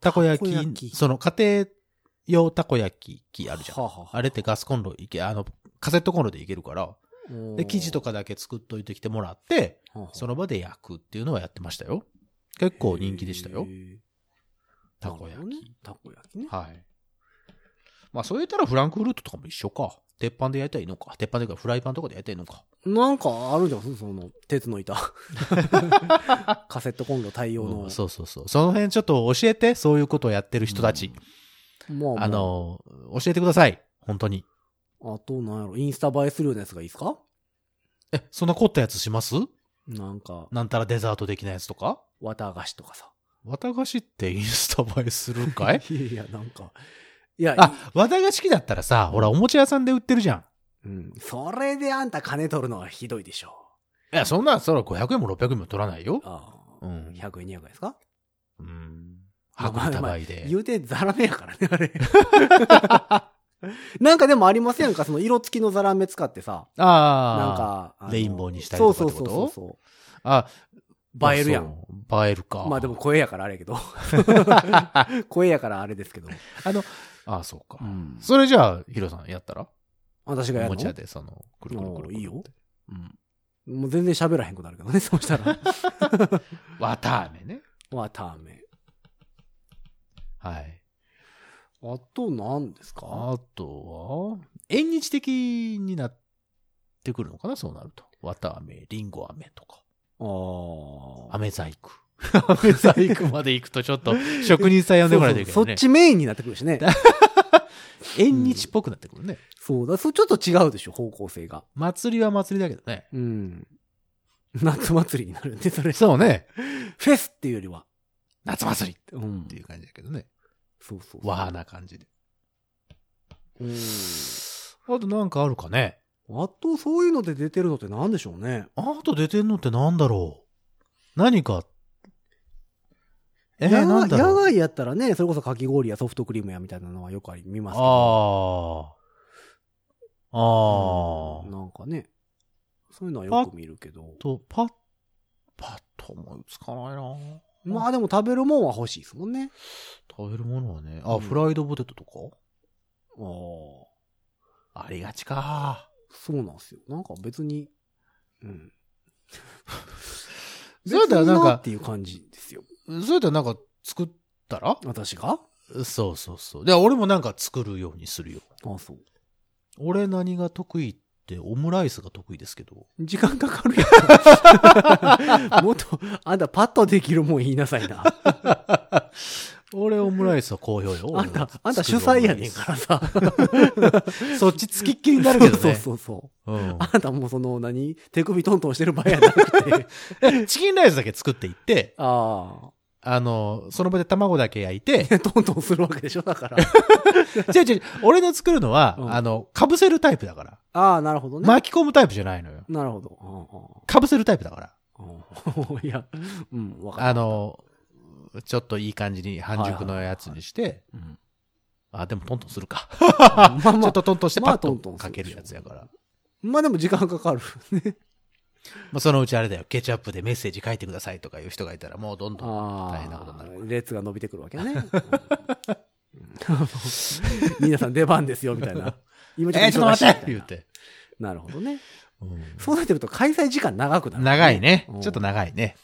たこ焼き、たこ焼きその家庭用たこ焼き器あるじゃん。はあはあはああれってガスコンロいけ、あの、カセットコンロでいけるから、で、生地とか、かだけ作っといてきてもらって、その場で焼くっていうのはやってましたよ。結構人気でしたよたこ焼き。たこ焼きね。はい。まあ、そう言ったらフランクフルトとかも一緒か。鉄板で焼いたらいいのか。鉄板というかフライパンとかで焼いたらいいのか。なんかあるじゃん、その、鉄の板。<laughs> カセットコンロ対応の。うんそうそうそう。その辺ちょっと教えて、そういうことをやってる人たち。まあまあ、あの、教えてください。本当に。あと、なんやろ、インスタ映えするようなやつがいいですか？え、そんな凝ったやつします？なんか、なんたらデザート的なやつとか？綿菓子とかさ。綿菓子って <laughs> インスタ映えするかい？いやいや、なんか。いや、あ、綿菓子機だったらさ、ほら、おもちゃ屋さんで売ってるじゃん。うん。それであんた金取るのはひどいでしょいや、そんな、そら500円も600円も取らないよ。ああ。うん100円、200円ですか？うん。まあ白たいで。言うてザラメやからね、あれ。<laughs> なんかでもありませんか？その色付きのザラメ使ってさ。ああ。なんか、レインボーにしたりとかってこと？そうそうそうあ、そう。映えるやん。映えるか。まあでも声やからあれやけど。<laughs> 声やからあれですけど。あの、あそうか。うんそれじゃあ、ヒロさんやったら？私がやるの？おもちゃで、その、くるくるくるいいようん。もう全然喋らへんくなるけどね、そうしたら。<laughs> わたあめね。わたあめ。はい。あと何ですか？あとは、縁日的になってくるのかな？そうなると。わたあめ、りんご飴とか。ああ。飴細工。<laughs> 飴細工まで行くとちょっと職人さん呼んでこないといけないねそうそうそっ。ちメインになってくるしね。<laughs> 縁日っぽくなってくるね。そうだ、そうちょっと違うでしょ、方向性が。祭りは祭りだけどね。うん。夏祭りになるんで、それ。そうね。フェスっていうよりは。夏祭りっうんていう感じだけどね。そうそうそう。和ーな感じで。うん。あとなんかあるかねあと、そういうので出てるのって何でしょうね。あと出てんのってなんだろう何か。えー、なんだろう野外やったらね、それこそかき氷やソフトクリームやみたいなのはよくあり見ますけど。ああ。ああ。なんかね。そういうのはよく見るけど。と、パッ、パッと思いつかないなまあでも食べるもんは欲しいですもんね。食べるものはね。あ、うんフライドポテトとか？ああ。ありがちか。そうなんですよ。なんか別に、うん。<laughs> そうやったらなんかっていう感じですよ。そうやったらなんか作ったら？私が？そうそうそう。で、俺もなんか作るようにするよ。あそう。俺何が得意ってオムライスが得意ですけど。時間かかるやん。<laughs> もっと、あんたパッとできるもん言いなさいな。俺オムライスは好評よ。あんた、あんた主催やねんからさ。そっちつきっきりになるけどね。<laughs> そうそうそう。うんあんたもうその、何？手首トントンしてる場合やなくて。<laughs> チキンライスだけ作っていって、ああの、その場で卵だけ焼いて、あ。<laughs> トントンするわけでしょだから。<laughs> 違う違う、俺の作るのは、うんあの、被せるタイプだから。ああ、なるほどね。巻き込むタイプじゃないのよ。なるほど。被せるタイプだから。ああああいや、うん、わかった。あの、ちょっといい感じに半熟のやつにして、うん、あ、でもトントンするか。まあまあ <laughs> ちょっとトントンしてまあパッとトントンするかけるやつやから。まあでも時間かかる。ね。まあ、そのうちあれだよ、ケチャップでメッセージ書いてくださいとかいう人がいたら、もうどんどんあ大変なことになる列が伸びてくるわけね。<laughs> うん皆さん出番ですよ、みたいな。今 <laughs> えー、ちょっと待って言って。ななるほどね。うんそうなってくると開催時間長くなる、長いねうん。ちょっと長いね。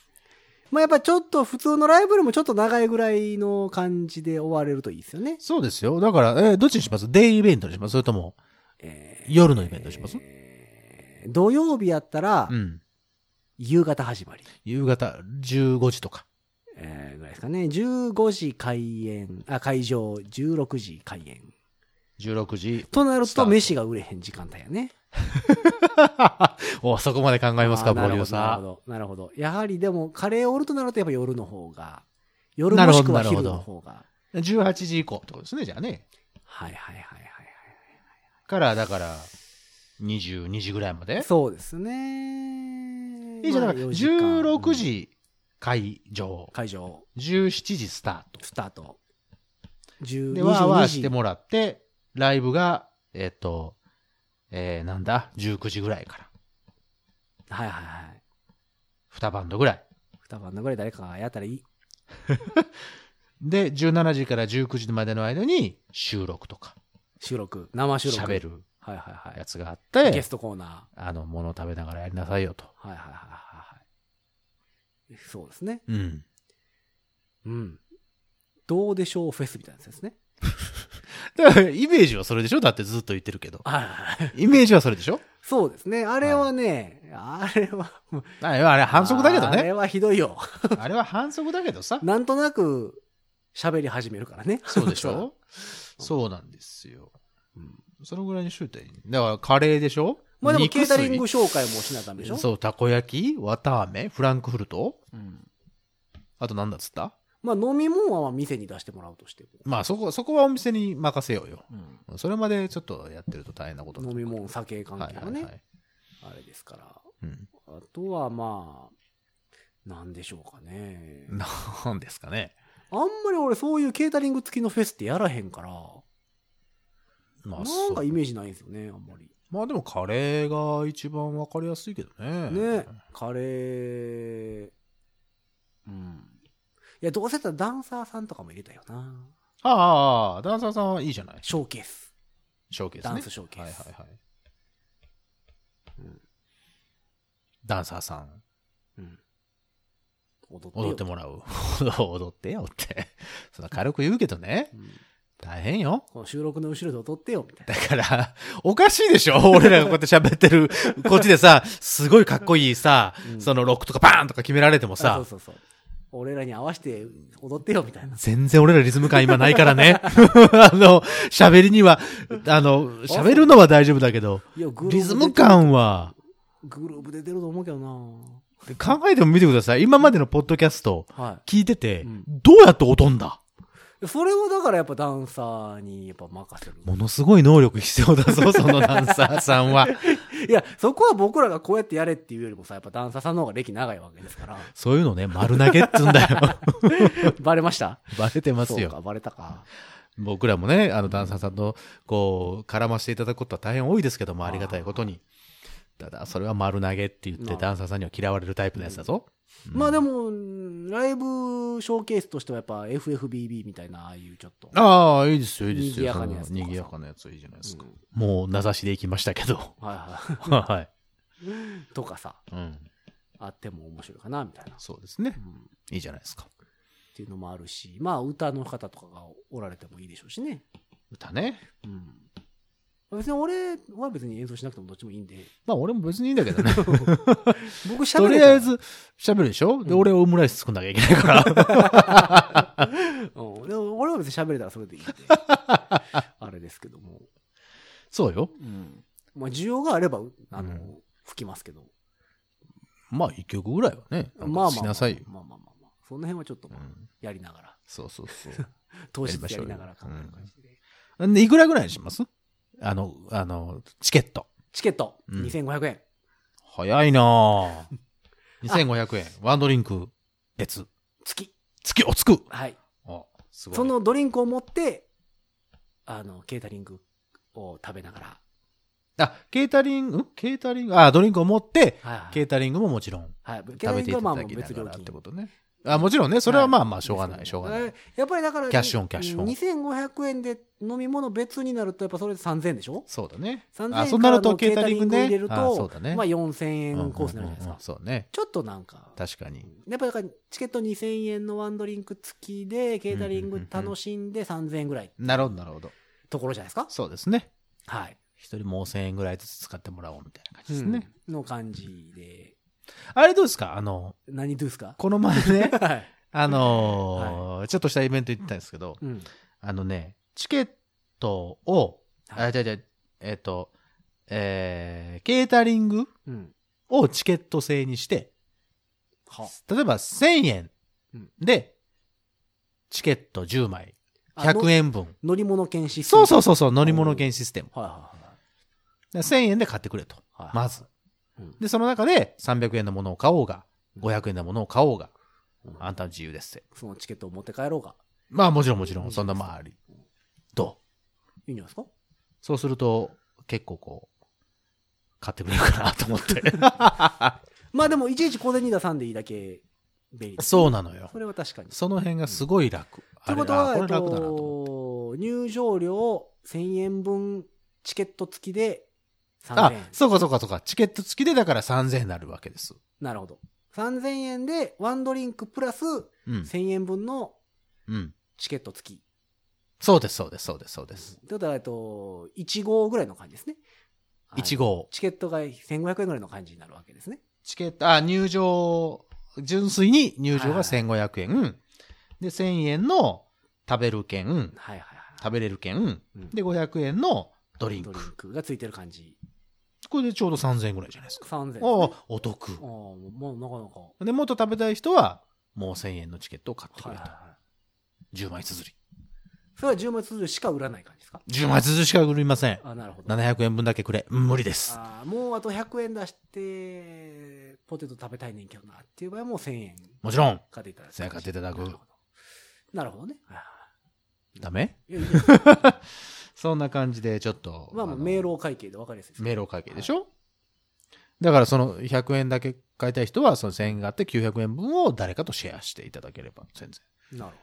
まあやっぱちょっと普通のライブよりもちょっと長いぐらいの感じで終われるといいですよね。そうですよ。だから、えーどっちにします？デイイベントにします？それとも、え夜のイベントにします？えー土曜日やったらう、ん。夕方始まり。夕方15時とか。えーぐらいですかね。15時開演、あ、会場、16時開演。16時。となると、飯が売れへん時間帯やね。<laughs> お、そこまで考えますか、ボリューさなるほど。なるほど。やはりでも、カレーを売るとなるとやっぱ夜の方が、夜もしくは昼の方が。18時以降ってことですね、じゃあね。はいはいはいはいから、だから、22時ぐらいまはい。で？そうですね。いいじゃん、だまあから、4時間16時会場、会場、17時スタート。スタート。10で、わーわー22時してもらって、ライブが、えっ、と、えー、なんだ、19時ぐらいから。はいはいはい。2バンドぐらい。二晩のぐらい誰かがやったらいい。<laughs> で、17時から19時までの間に収録とか、収録。生収録。喋。るはいはいはいや。つがあっゲて、ストコーナあの、物を食べながらやりなさいよと。ー。はいはいはいはいはい。そうですね。うん。うん。どうでしょうフェスみたいなやつですね。<laughs> だから、イメージはそれでしょ？だってずっと言ってるけど。はいはいはい。イメージはそれでしょ？そうですね。あれはね、あれは、あれは、あれ反則だけどね。あれはひどいよ。あれは反則だけどさ。なんとなく喋り始めるからね。そうでしょ？そうなんですよ。うんそのぐらいにしといたらいい。だから、カレーでしょ？まあでも肉ケータリング水紹介もしなダメでしょ？そう、たこ焼き、わたあめ、フランクフルト？うんあとなんだっつった？まあ飲み物はまあ店に出してもらうとしても。まあ、そこ、そこはお店に任せようよ。うんそれまでちょっとやってると大変なことだ飲み物、酒関はい係のね、はいはい。あれですから。うん。あとはまあ、なんでしょうかね。なんですかね。あんまり俺そういうケータリング付きのフェスってやらへんから、まあ、なん。かイメージないんですよね、あんまり。まあでもカレーが一番わかりやすいけどね。ね、カレー、うん。いや、どうせだったらダンサーさんとかも入れたよな。ああああ、ダンサーさんはいいじゃない。ショーケース。ショーケースね。ダンスショーケースはいはいはい。うんダンサーさん、うん。踊ってよ踊ってもらう。<laughs> 踊ってよって。そんな軽く言うけどね。うん大変よ。この収録の後ろで踊ってよ、みたいな。だから、おかしいでしょ <laughs> 俺らがこうやって喋ってる、こっちでさ、すごいかっこいいさ、うんそのロックとかバーンとか決められてもあさそう、そうそう。俺らに合わせて踊ってよ、みたいな。全然俺らリズム感今ないからね。<laughs> あの、喋りには、あの、喋るのは大丈夫だけど、いや、グリズム感は、グルーブ出てると思うけどな考えても見てください。今までのポッドキャストは聞いててうん、どうやって踊んだ？い。それはだからやっぱダンサーにやっぱ任せる。ものすごい能力必要だぞ、<laughs> そのダンサーさんは。いや、そこは僕らがこうやってやれっていうよりもさ、やっぱダンサーさんの方が歴長いわけですから。そういうのね、丸投げっつうんだよ。<laughs> バレました？バレてますよ。そうか、バレたか。僕らもね、あの、ダンサーさんと、こう、絡ましていただくことは大変多いですけども、ありがたいことに。ただ、それは丸投げって言って、ダンサーさんには嫌われるタイプのやつだぞ。まあでも、ライブショーケースとしてはやっぱ FFBB みたいな、ああいうちょっと。ああ、いいですよ、いいですよ。賑やかなやつ賑やかなやついいじゃないですか。うんもう、名指しで行きましたけど。はいははい。<laughs> い。とかさ、うん。あっても面白いかな、みたいな。そうですねう。んいいじゃないですか。っていうのもあるし、まあ歌の方とかがおられてもいいでしょうしね。歌ね。うん。別に俺は別に演奏しなくてもどっちもいいんで。まあ、俺も別にいいんだけどね。<laughs> 僕喋とれたらりあえず、喋るでしょ？で、うん俺はオムライス作んなきゃいけないから。<laughs> うん。でも俺は別に喋れたらそれでいいんで。<laughs> あれですけども。そうよ。うん。まあ需要があれば、あの、うん吹きますけど。まあ、一曲ぐらいはね。まあまあまあ。しなさいよ。まあまあまあまあ。その辺はちょっとまあうんやりながら。そうそうそう。当日やりながら考える感じで。で、いくらぐらいにします？あの、あの、チケット。チケット、うん2500円。早いなぁ。<laughs> 2500円。ワンドリンク別。月。月、おつくはい。あ、すごい。そのドリンクを持って、あの、ケータリングを食べながらあ、ケータリング、ん？ケータリング、あ、ドリンクを持って、はいはい。ケータリングももちろんはい。ケー食べていタリングはまあただきな別料金がらってことね。あ、もちろんね、それはまあまあ、しょうがない、しょうがない。えやっぱりだから、キャッシュオンキャッシュオン2500円で飲み物別になると、やっぱそれで3000円でしょ？そうだね。3000あ、円そうなるとケータリングね。入れるあそうと、だね。まあ4000うん円コースになるじゃないですか。そうね。ちょっとなんか、確かに。やっぱだからチケット2000円のワンドリンク付きで、ケータリング楽しんで3000円ぐらいなるほど、なるほど。ところじゃないですか？そうですね。はい。一人もう1000円ぐらいずつ使ってもらおうみたいな感じですね。うんの感じで。あれどうですか？あの、何どうですか？この前ね、<laughs> はい。あのーちょっとしたイベント行ったんですけど、うん。あのね、チケットを、はいあ、じゃじゃえっ、と、えー、ケータリングうん。をチケット制にして、は。例えば1000円うんで、チケット10枚、あ100円分。乗り物券システム。そうそうそうそう、乗り物券システム。はいはいはい。だから1000円で買ってくれと。はいまず。うんで、その中で300円のものを買おうが、500円のものを買おうが、うんあんたの自由ですって。そのチケットを持って帰ろうが。まあもちろんもちろん、そんなまああり。どう？いいんじゃないですか？そうすると、結構こう、買ってくれるかなと思って。<laughs> まあでも、いちいち小銭出さんでいいだけ便利です。そうなのよそ。れは確かに。その辺がすごい楽。ということは、これ楽だなと思って。と、入場料1000円分チケット付きで3000あ円。、そうかそうかそうか。チケット付きでだから3000円になるわけです。なるほど。3000円でワンドリンクプラスうん。1000円分のうん。チケット付き。そうです、そうです、そうです、そうです。ということは、えっと、1号ぐらいの感じですね。はい1号。チケットが1500円ぐらいの感じになるわけですね。チケット、あ、入場、純粋に入場がはい1500円。で、1000円の食べる券、はいはいはい。食べれる券、うんで、500円のドリンクドリン。クが付いてる感じ。これでちょうど3000円ぐらいじゃないですか。3000円ですね、おお得。ああ、もうなかなか。で、もっと食べたい人は、もう1000円のチケットを買ってくれと。はいはいはい。10枚綴り。それは10枚続きしか売らない感じですか？10枚綴りしか売りません。あなるほど。700円分だけくれ。うん無理です。あーもうあと100円出して、ポテト食べたいねんけどなっていう場合はもう1000円もちろん。買っていただく。1000円買っていただくなるほど。なるほどね。ダメ？いいやいいですそんな感じで、ちょっと。まあ明朗会計で分かりやすいですね。明朗会計でしょ、だからその100円だけ買いたい人はその1000円があって900円分を誰かとシェアしていただければ全然。なる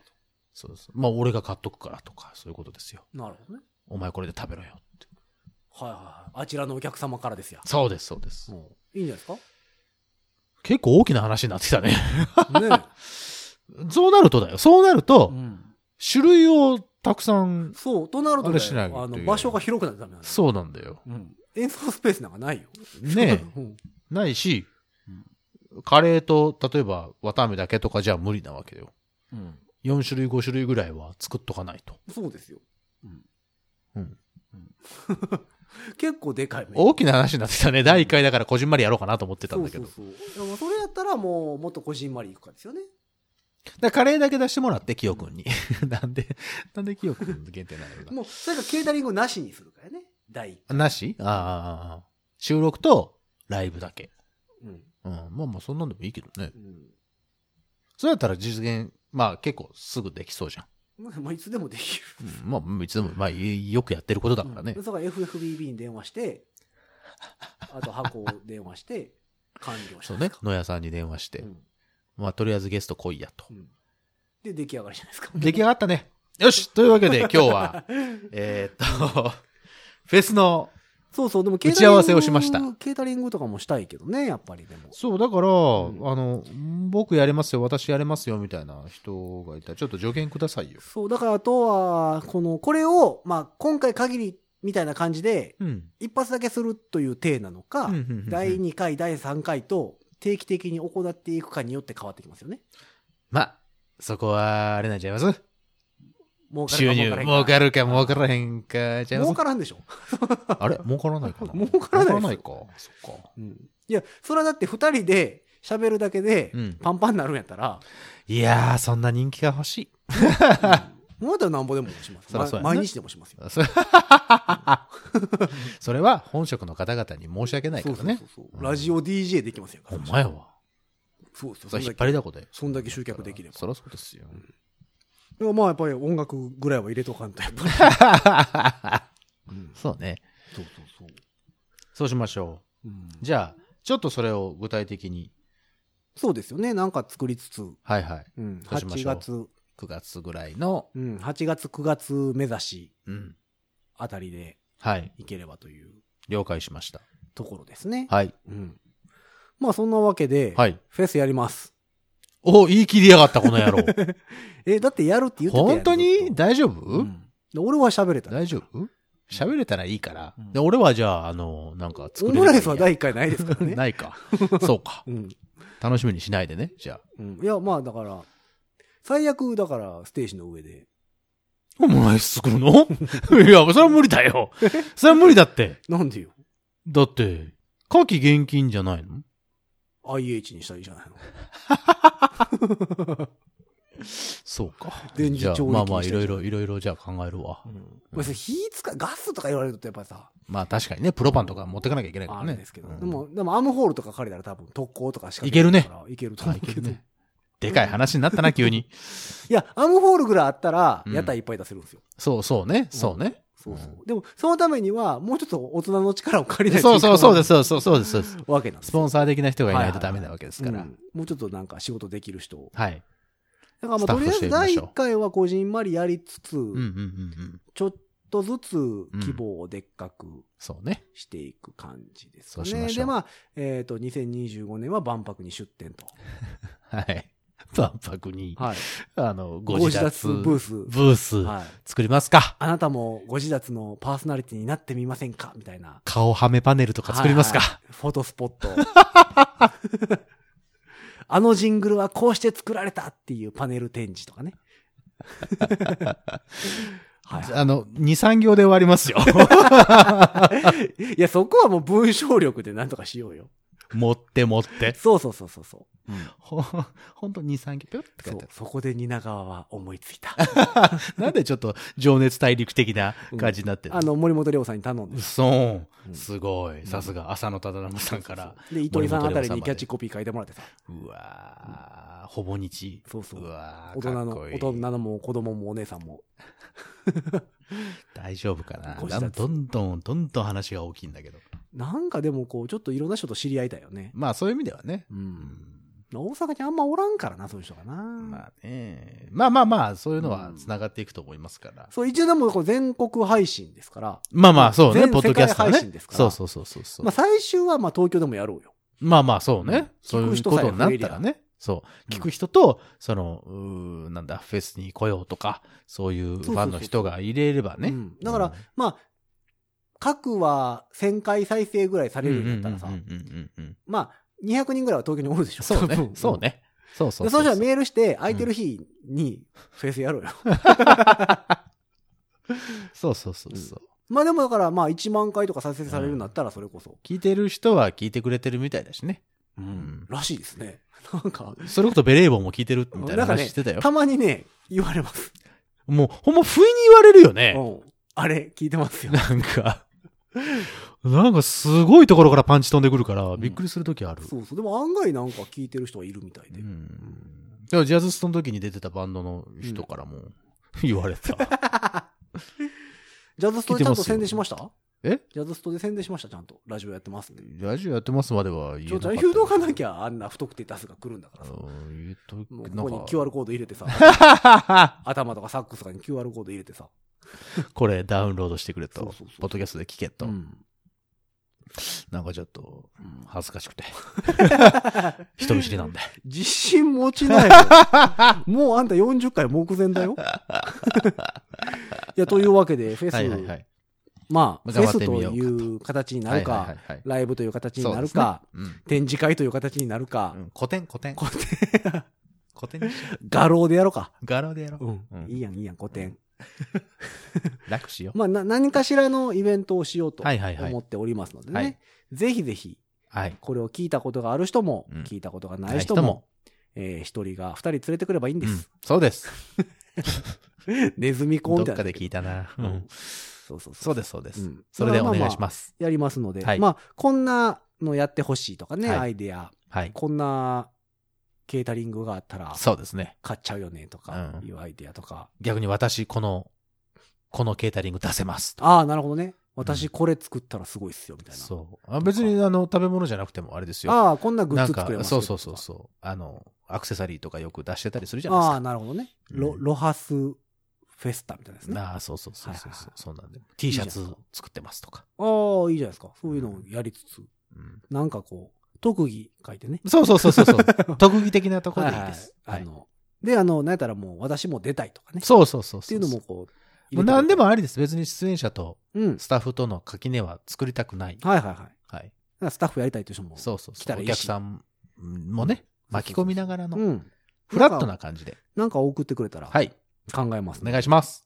そうです。まあ俺が買っとくからとかそういうことですよ。ほど。なるほどね。お前これで食べろよって。はいはいはい。あちらのお客様からですよ。そうです、そうです。いいんじゃないです結構大きな話になってきたね。かね <laughs> そうなるとだよ。そうなると、うん。種類をたくさん、そう、となるとねあれしないとあの、場所が広くなってダメなんだよ。そうなんだよ。うん。演奏スペースなんかないよ。ね <laughs> うんえ、ないし、カレーと、例えば、綿あめだけとかじゃ無理なわけよ。うん。4種類、5種類ぐらいは作っとかないと。そうですよ。うん。うん。<laughs> 結構でかい大きな話になってたね。第1回だからこじんまりやろうかなと思ってたんだけど。そうそうそう。でもそれやったらもう、もっとこじんまりいくかですよね。だカレーだけ出してもらって、キヨ君に。<laughs> なんで、なんでキヨ君限定なのもう、それかケータリングなしにするからね。第一なし？ああ収録とライブだけ。うん。うん。まあまあ、そんなんでもいいけどね。うん。そうやったら実現、まあ結構すぐできそうじゃん。まあ、まあいつでもできる。うん、まあ、いつでも、まあ、よくやってることだからねうん。それから FFBB に電話して、あと箱を電話して、完了したそうね。野屋さんに電話して、うんまあ、とりあえずゲスト来いやとう。んで、出来上がりじゃないですか。<laughs> 出来上がったね。よしというわけで <laughs> 今日は、えーっと、<laughs> フェスの、そうそう、でも打ち合わせをしましたケータリングとかもしたいけどね、やっぱりでも。そう、だから、んあの、僕やれますよ、私やれますよ、みたいな人がいたら、ちょっと助言くださいよ。そう、だからあとは、この、これを、まあ、今回限りみたいな感じで、うん。一発だけするという体なのか、うんうんうんうん第2回、第3回と定期的に行っていくかによって変わってきますよね。まあ、そこは、あれなんちゃいます？儲かる収入、か儲儲かるか儲かからへんか、ちゃい儲からんでしょ。<laughs> あれ？儲からないかな？<laughs> 儲からないないか。そっか。うん。いや、それはだって二人で喋るだけでうんパンパンになるんやったら、いやー、そんな人気が欲しい。もうだったらなんぼでもします。そ毎日でもしますよ。そ <laughs> それは本職の方々に申し訳ないからねラジオ DJ できますよ。ほんまやわ。そうそう。それ引っ張りだこで。そんだけ集客できれば。そりゃそうですよ。でもまあやっぱり音楽ぐらいは入れとかんと、やっぱり。<laughs> うんそうね。そうそうそう。そうしましょう。じゃあ、ちょっとそれを具体的に、そうですよね。なんか作りつつ、はいはい。うん、8そうしましょう月、9月ぐらいの、うん、8月、9月目指しうん。あたりではい。いければという了解しました。ところですね。はい。うん。まあそんなわけで、はい。フェスやります。お、言い切りやがった、この野郎。<laughs> え、だってやるって言ってたやん本当に？大丈夫、うんで俺は喋れた。大丈夫？喋れたらいいから。うんで俺はじゃあ、あの、なんか作オれればいいやムライスは第1回ないですからね。<laughs> ないか。そうか。うん。楽しみにしないでね、じゃあ。うん。いや、まあだから、最悪だからステージの上で。オムライス作るの？<laughs> いや、それは無理だよ。<laughs> それは無理だって。なんでよ？だって、夏季現金じゃないの？IH にしたらいいじゃないの。<laughs> そうか。電磁調理器まあまあ、いろいろ、いろいろじゃあ考えるわ。まあ、それ火使う、ガスとか言われるとやっぱりさ、まあ確かにね、プロパンとか持ってかなきゃいけないからね。あれですけど。うんでも、でもアームホールとか借りたら多分特攻とかしかいけるね。いけるとあ思けど。いうけるね。でかい話になったな、急に。<laughs> いや、アームホールぐらいあったら、うん屋台いっぱい出せるんですよ。そうそうね、そうね。そうそう。でも、そのためには、もうちょっと大人の力を借りないそうそうそうですそうそうそうです。そうですわけなんですよ。スポンサー的な人がいないとダメなわけですから。うんもうちょっとなんか仕事できる人を。はい。だからまあ、スタッフとりあえず第してみましょう1回はこじんまりやりつつ、うんうんうんうん。ちょっとずつ規模をでっかくそうね。していく感じですかね。そうしましょうで、まあ、えっ、と、2025年は万博に出展と。<laughs> はい。万博に、はい。あの、ごご自立ブース。ブースはい。作りますか。あなたもご自立のパーソナリティになってみませんか？みたいな。顔はめパネルとか作りますか。はいはいフォトスポット。<laughs> あのジングルはこうして作られたっていうパネル展示とかね。はいはあの、2、3行で終わりますよ。い。<laughs> いや、そこはもう文章力でなんとかしようよ。持って持って。そうそうそうそうそう。ほ、ほんと2、3行ぴょって書そいうてあそこで蜷川は思いついた。る。<laughs> なんでちょっと情熱大陸的な感じになってるあの、森本亮さんに頼んで。そうう。んすごい。さすが、浅野忠信さんから。で、糸井さんあたりにキャッチココピー書いてもらってさ。うわーほぼ日。そうそううわー大人の、大人のも子供もお姉さんも。<laughs> 大丈夫かなどんどん、どんどん話が大きいんだけど。なんかでもこう、ちょっといろんな人と知り合いたいよね。まあそういう意味ではね。う。うんん大阪にあんまおらんからな、そういう人がな。まあね。まあまあまあ、そういうのは繋がっていくと思いますから。そう、一応でも全国配信ですから。まあまあ、そうね、全ポッドキャストはね配信です。からそうそうそうそうそう。まあ最終はまあ東京でもやろうよ。まあまあ、そうね。うんそういうことになったらね。そう。うん聞く人と、その、うーなんだ、フェスに来ようとか、そういうファンの人が入れればね。うんだから、まあ、各は1000回再生ぐらいさうん、れうんうんうんるんだったらさ、うんうんうん。まあ、200人ぐらいは東京におるでしょ。そうね。そう。ね。そうそうでそうしたらメールして、空いてる日にフェスやろうよ。そうそうそうそう。まあでもだから、まあ1万回とか再生されるんだったらそれこそ。聞いてる人は聞いてくれてるみたいだしね。うんんらしいですね。<laughs> なんか、それこそベレー帽も聞いてるみたいな話してたよ。たまにね、言われます。もう、ほんま不意に言われるよね。うんあれ、聞いてますよ。なんか、なんかすごいところからパンチ飛んでくるから、んびっくりするときある。そうそう。でも案外なんか聞いてる人はいるみたいで。うん。でもジャズストの時に出てたバンドの人からも言われた。<laughs> ジャズストでちゃんと宣伝しました？え？ジャズストで宣伝しました、ちゃんと。ラジオやってますって。ラジオやってますまでは言えなかった。誘導がなきゃあんな不特定多数が来るんだからさ。うん言うと、ここに QR コード入れてさ、<laughs> 頭とかサックスとかに QR コード入れてさ。<laughs> これダウンロードしてくれと。そうそうそうポッドキャストで聞けと。うんなんかちょっとうん恥ずかしくて。<laughs> 人見知りなんで。自信持ちないよ。<laughs> もうあんた40回目前だよ。いや、というわけで、フェス、はいはいはい。まあ、フ頑ェスという形になるかはいはい、はいはいライブという形になるか、ですね展示会という形になるかうん。う、ん古典古典。古古典にしよう画廊でやろうか。柄でやろう。うん。うんいいやん、いいやん、古典。<laughs> 楽しよう。まあ、な、何かしらのイベントをしようとはいはいはい思っておりますのではいね。ぜひぜひ、はい。これを聞いたことがある人もうん、聞いたことがない人もない人も、えー一人が二人連れてくればいいんでうんす。そうです。<laughs> ネズミ講みたいな。どっかで聞いたな。うんうんそうそうそうです、そうですうん。それでお願いします。やりますので、はいまあ、こんなのやってほしいとかね、はいアイデア、はい。こんなケータリングがあったらそうですね。買っちゃうよねとかうんいうアイデアとか。逆に私、この、このケータリング出せます。ああ、なるほどね。私これ作ったらすごいっすよ、みたいな。そう。あ別に、あの、食べ物じゃなくてもあれですよ。ああ、こんなグッズ作れ、ますそうよそうそうそう。あの、アクセサリーとかよく出してたりするじゃああ、ないですか。なるほどね。うんロロハスフェスタみたいなですね。あああ、そうそうそうそうそう。そうなんで。T シャツ作ってますとか。あ、いいじゃないですか。そういうのをやりつつ、うんなんかこう、特技書いてね。そうそうそうそうそう。<laughs> 特技的なところでいいです。はいい。ははいあの、で、あの、なんやったらもう私も出たいとかね。そうそうそうそう。っていうのもこう、もう何でも。もありです。別に出演者とうん。スタッフとの垣根は作りたくない。はいはいはい。だかはい。らスタッフやりたいという人も。そうそうそう。来たらいいしお客さんもね、巻き込みながらの、うん。フラットな感じで。なんか送ってくれたら、はい。考えます、お願いします。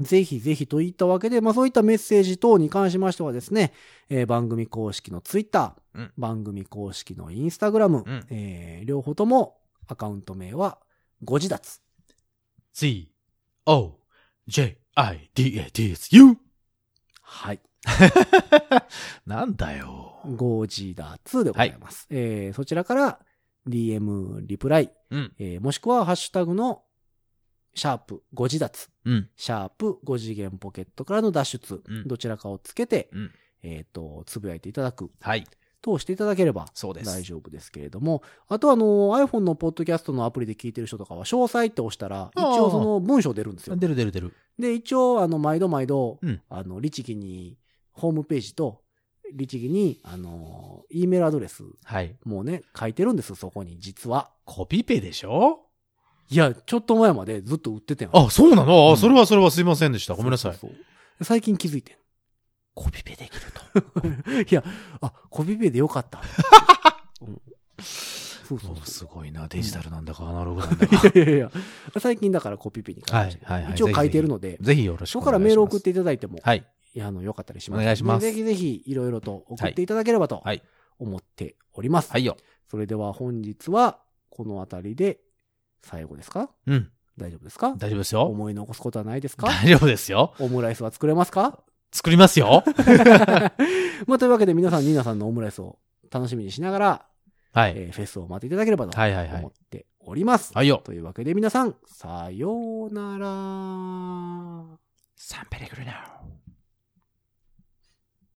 ぜひぜひといったわけで、まあそういったメッセージ等に関しましてはですね、えー番組公式のツイッター、うん番組公式のインスタグラム、うんえー両方ともアカウント名はご自立。Z, O, J, I, D, A, D, S, U! はい。<laughs> なんだよ。ご自立でございます。えーそちらから DM リプライ、うん。えーもしくはハッシュタグのシャープご自立、うん。シャープ5次元ポケットからの脱出、うんどちらかをつけて、うん。えっ、と、つぶやいていただく、はい。通していただければそうです。大丈夫ですけれども、あとあの、iPhone のポッドキャストのアプリで聞いてる人とかは、詳細って押したら、一応その文章出るんですよ。出る出る出る。で、一応、あの、毎度毎度、うんあの、律儀に、ホームページと、律儀に、あの、E メールアドレス、はい。もうね、書いてるんです、そこに、実は。コピペでしょ？いや、ちょっと前までずっと売っててん。あ、そうなの？あ、うんそれはそれはすいませんでした。ごめんなさい。そうそうそう最近気づいてん。コピペできる <laughs> いや、あ、コピペでよかった。<laughs> うんそうと。そうす。ごいな。デジタルなんだかアナログなんだいか。やいやいや、最近だからコピペに変えましたはいはいはい一応書いてるので、ぜひよろしくそお願いします。こからメール送っていただいても、はい。いやあの、よかったりします。お願いしますでぜひぜひ、いろいろと送っていただければとはい。思っております。はいよ。それでは本日は、このあたりで、最後ですか？うん。大丈夫ですか？大丈夫ですよ。思い残すことはないですか？大丈夫ですよ。オムライスは作れますか？作りますよ。<laughs> まあ、というわけで皆さん、ニーナさんのオムライスを楽しみにしながら、はい。えーフェスを待っていただければとはいはいはい思っております。はいよ。というわけで皆さん、さようなら。サンペレグルナウ。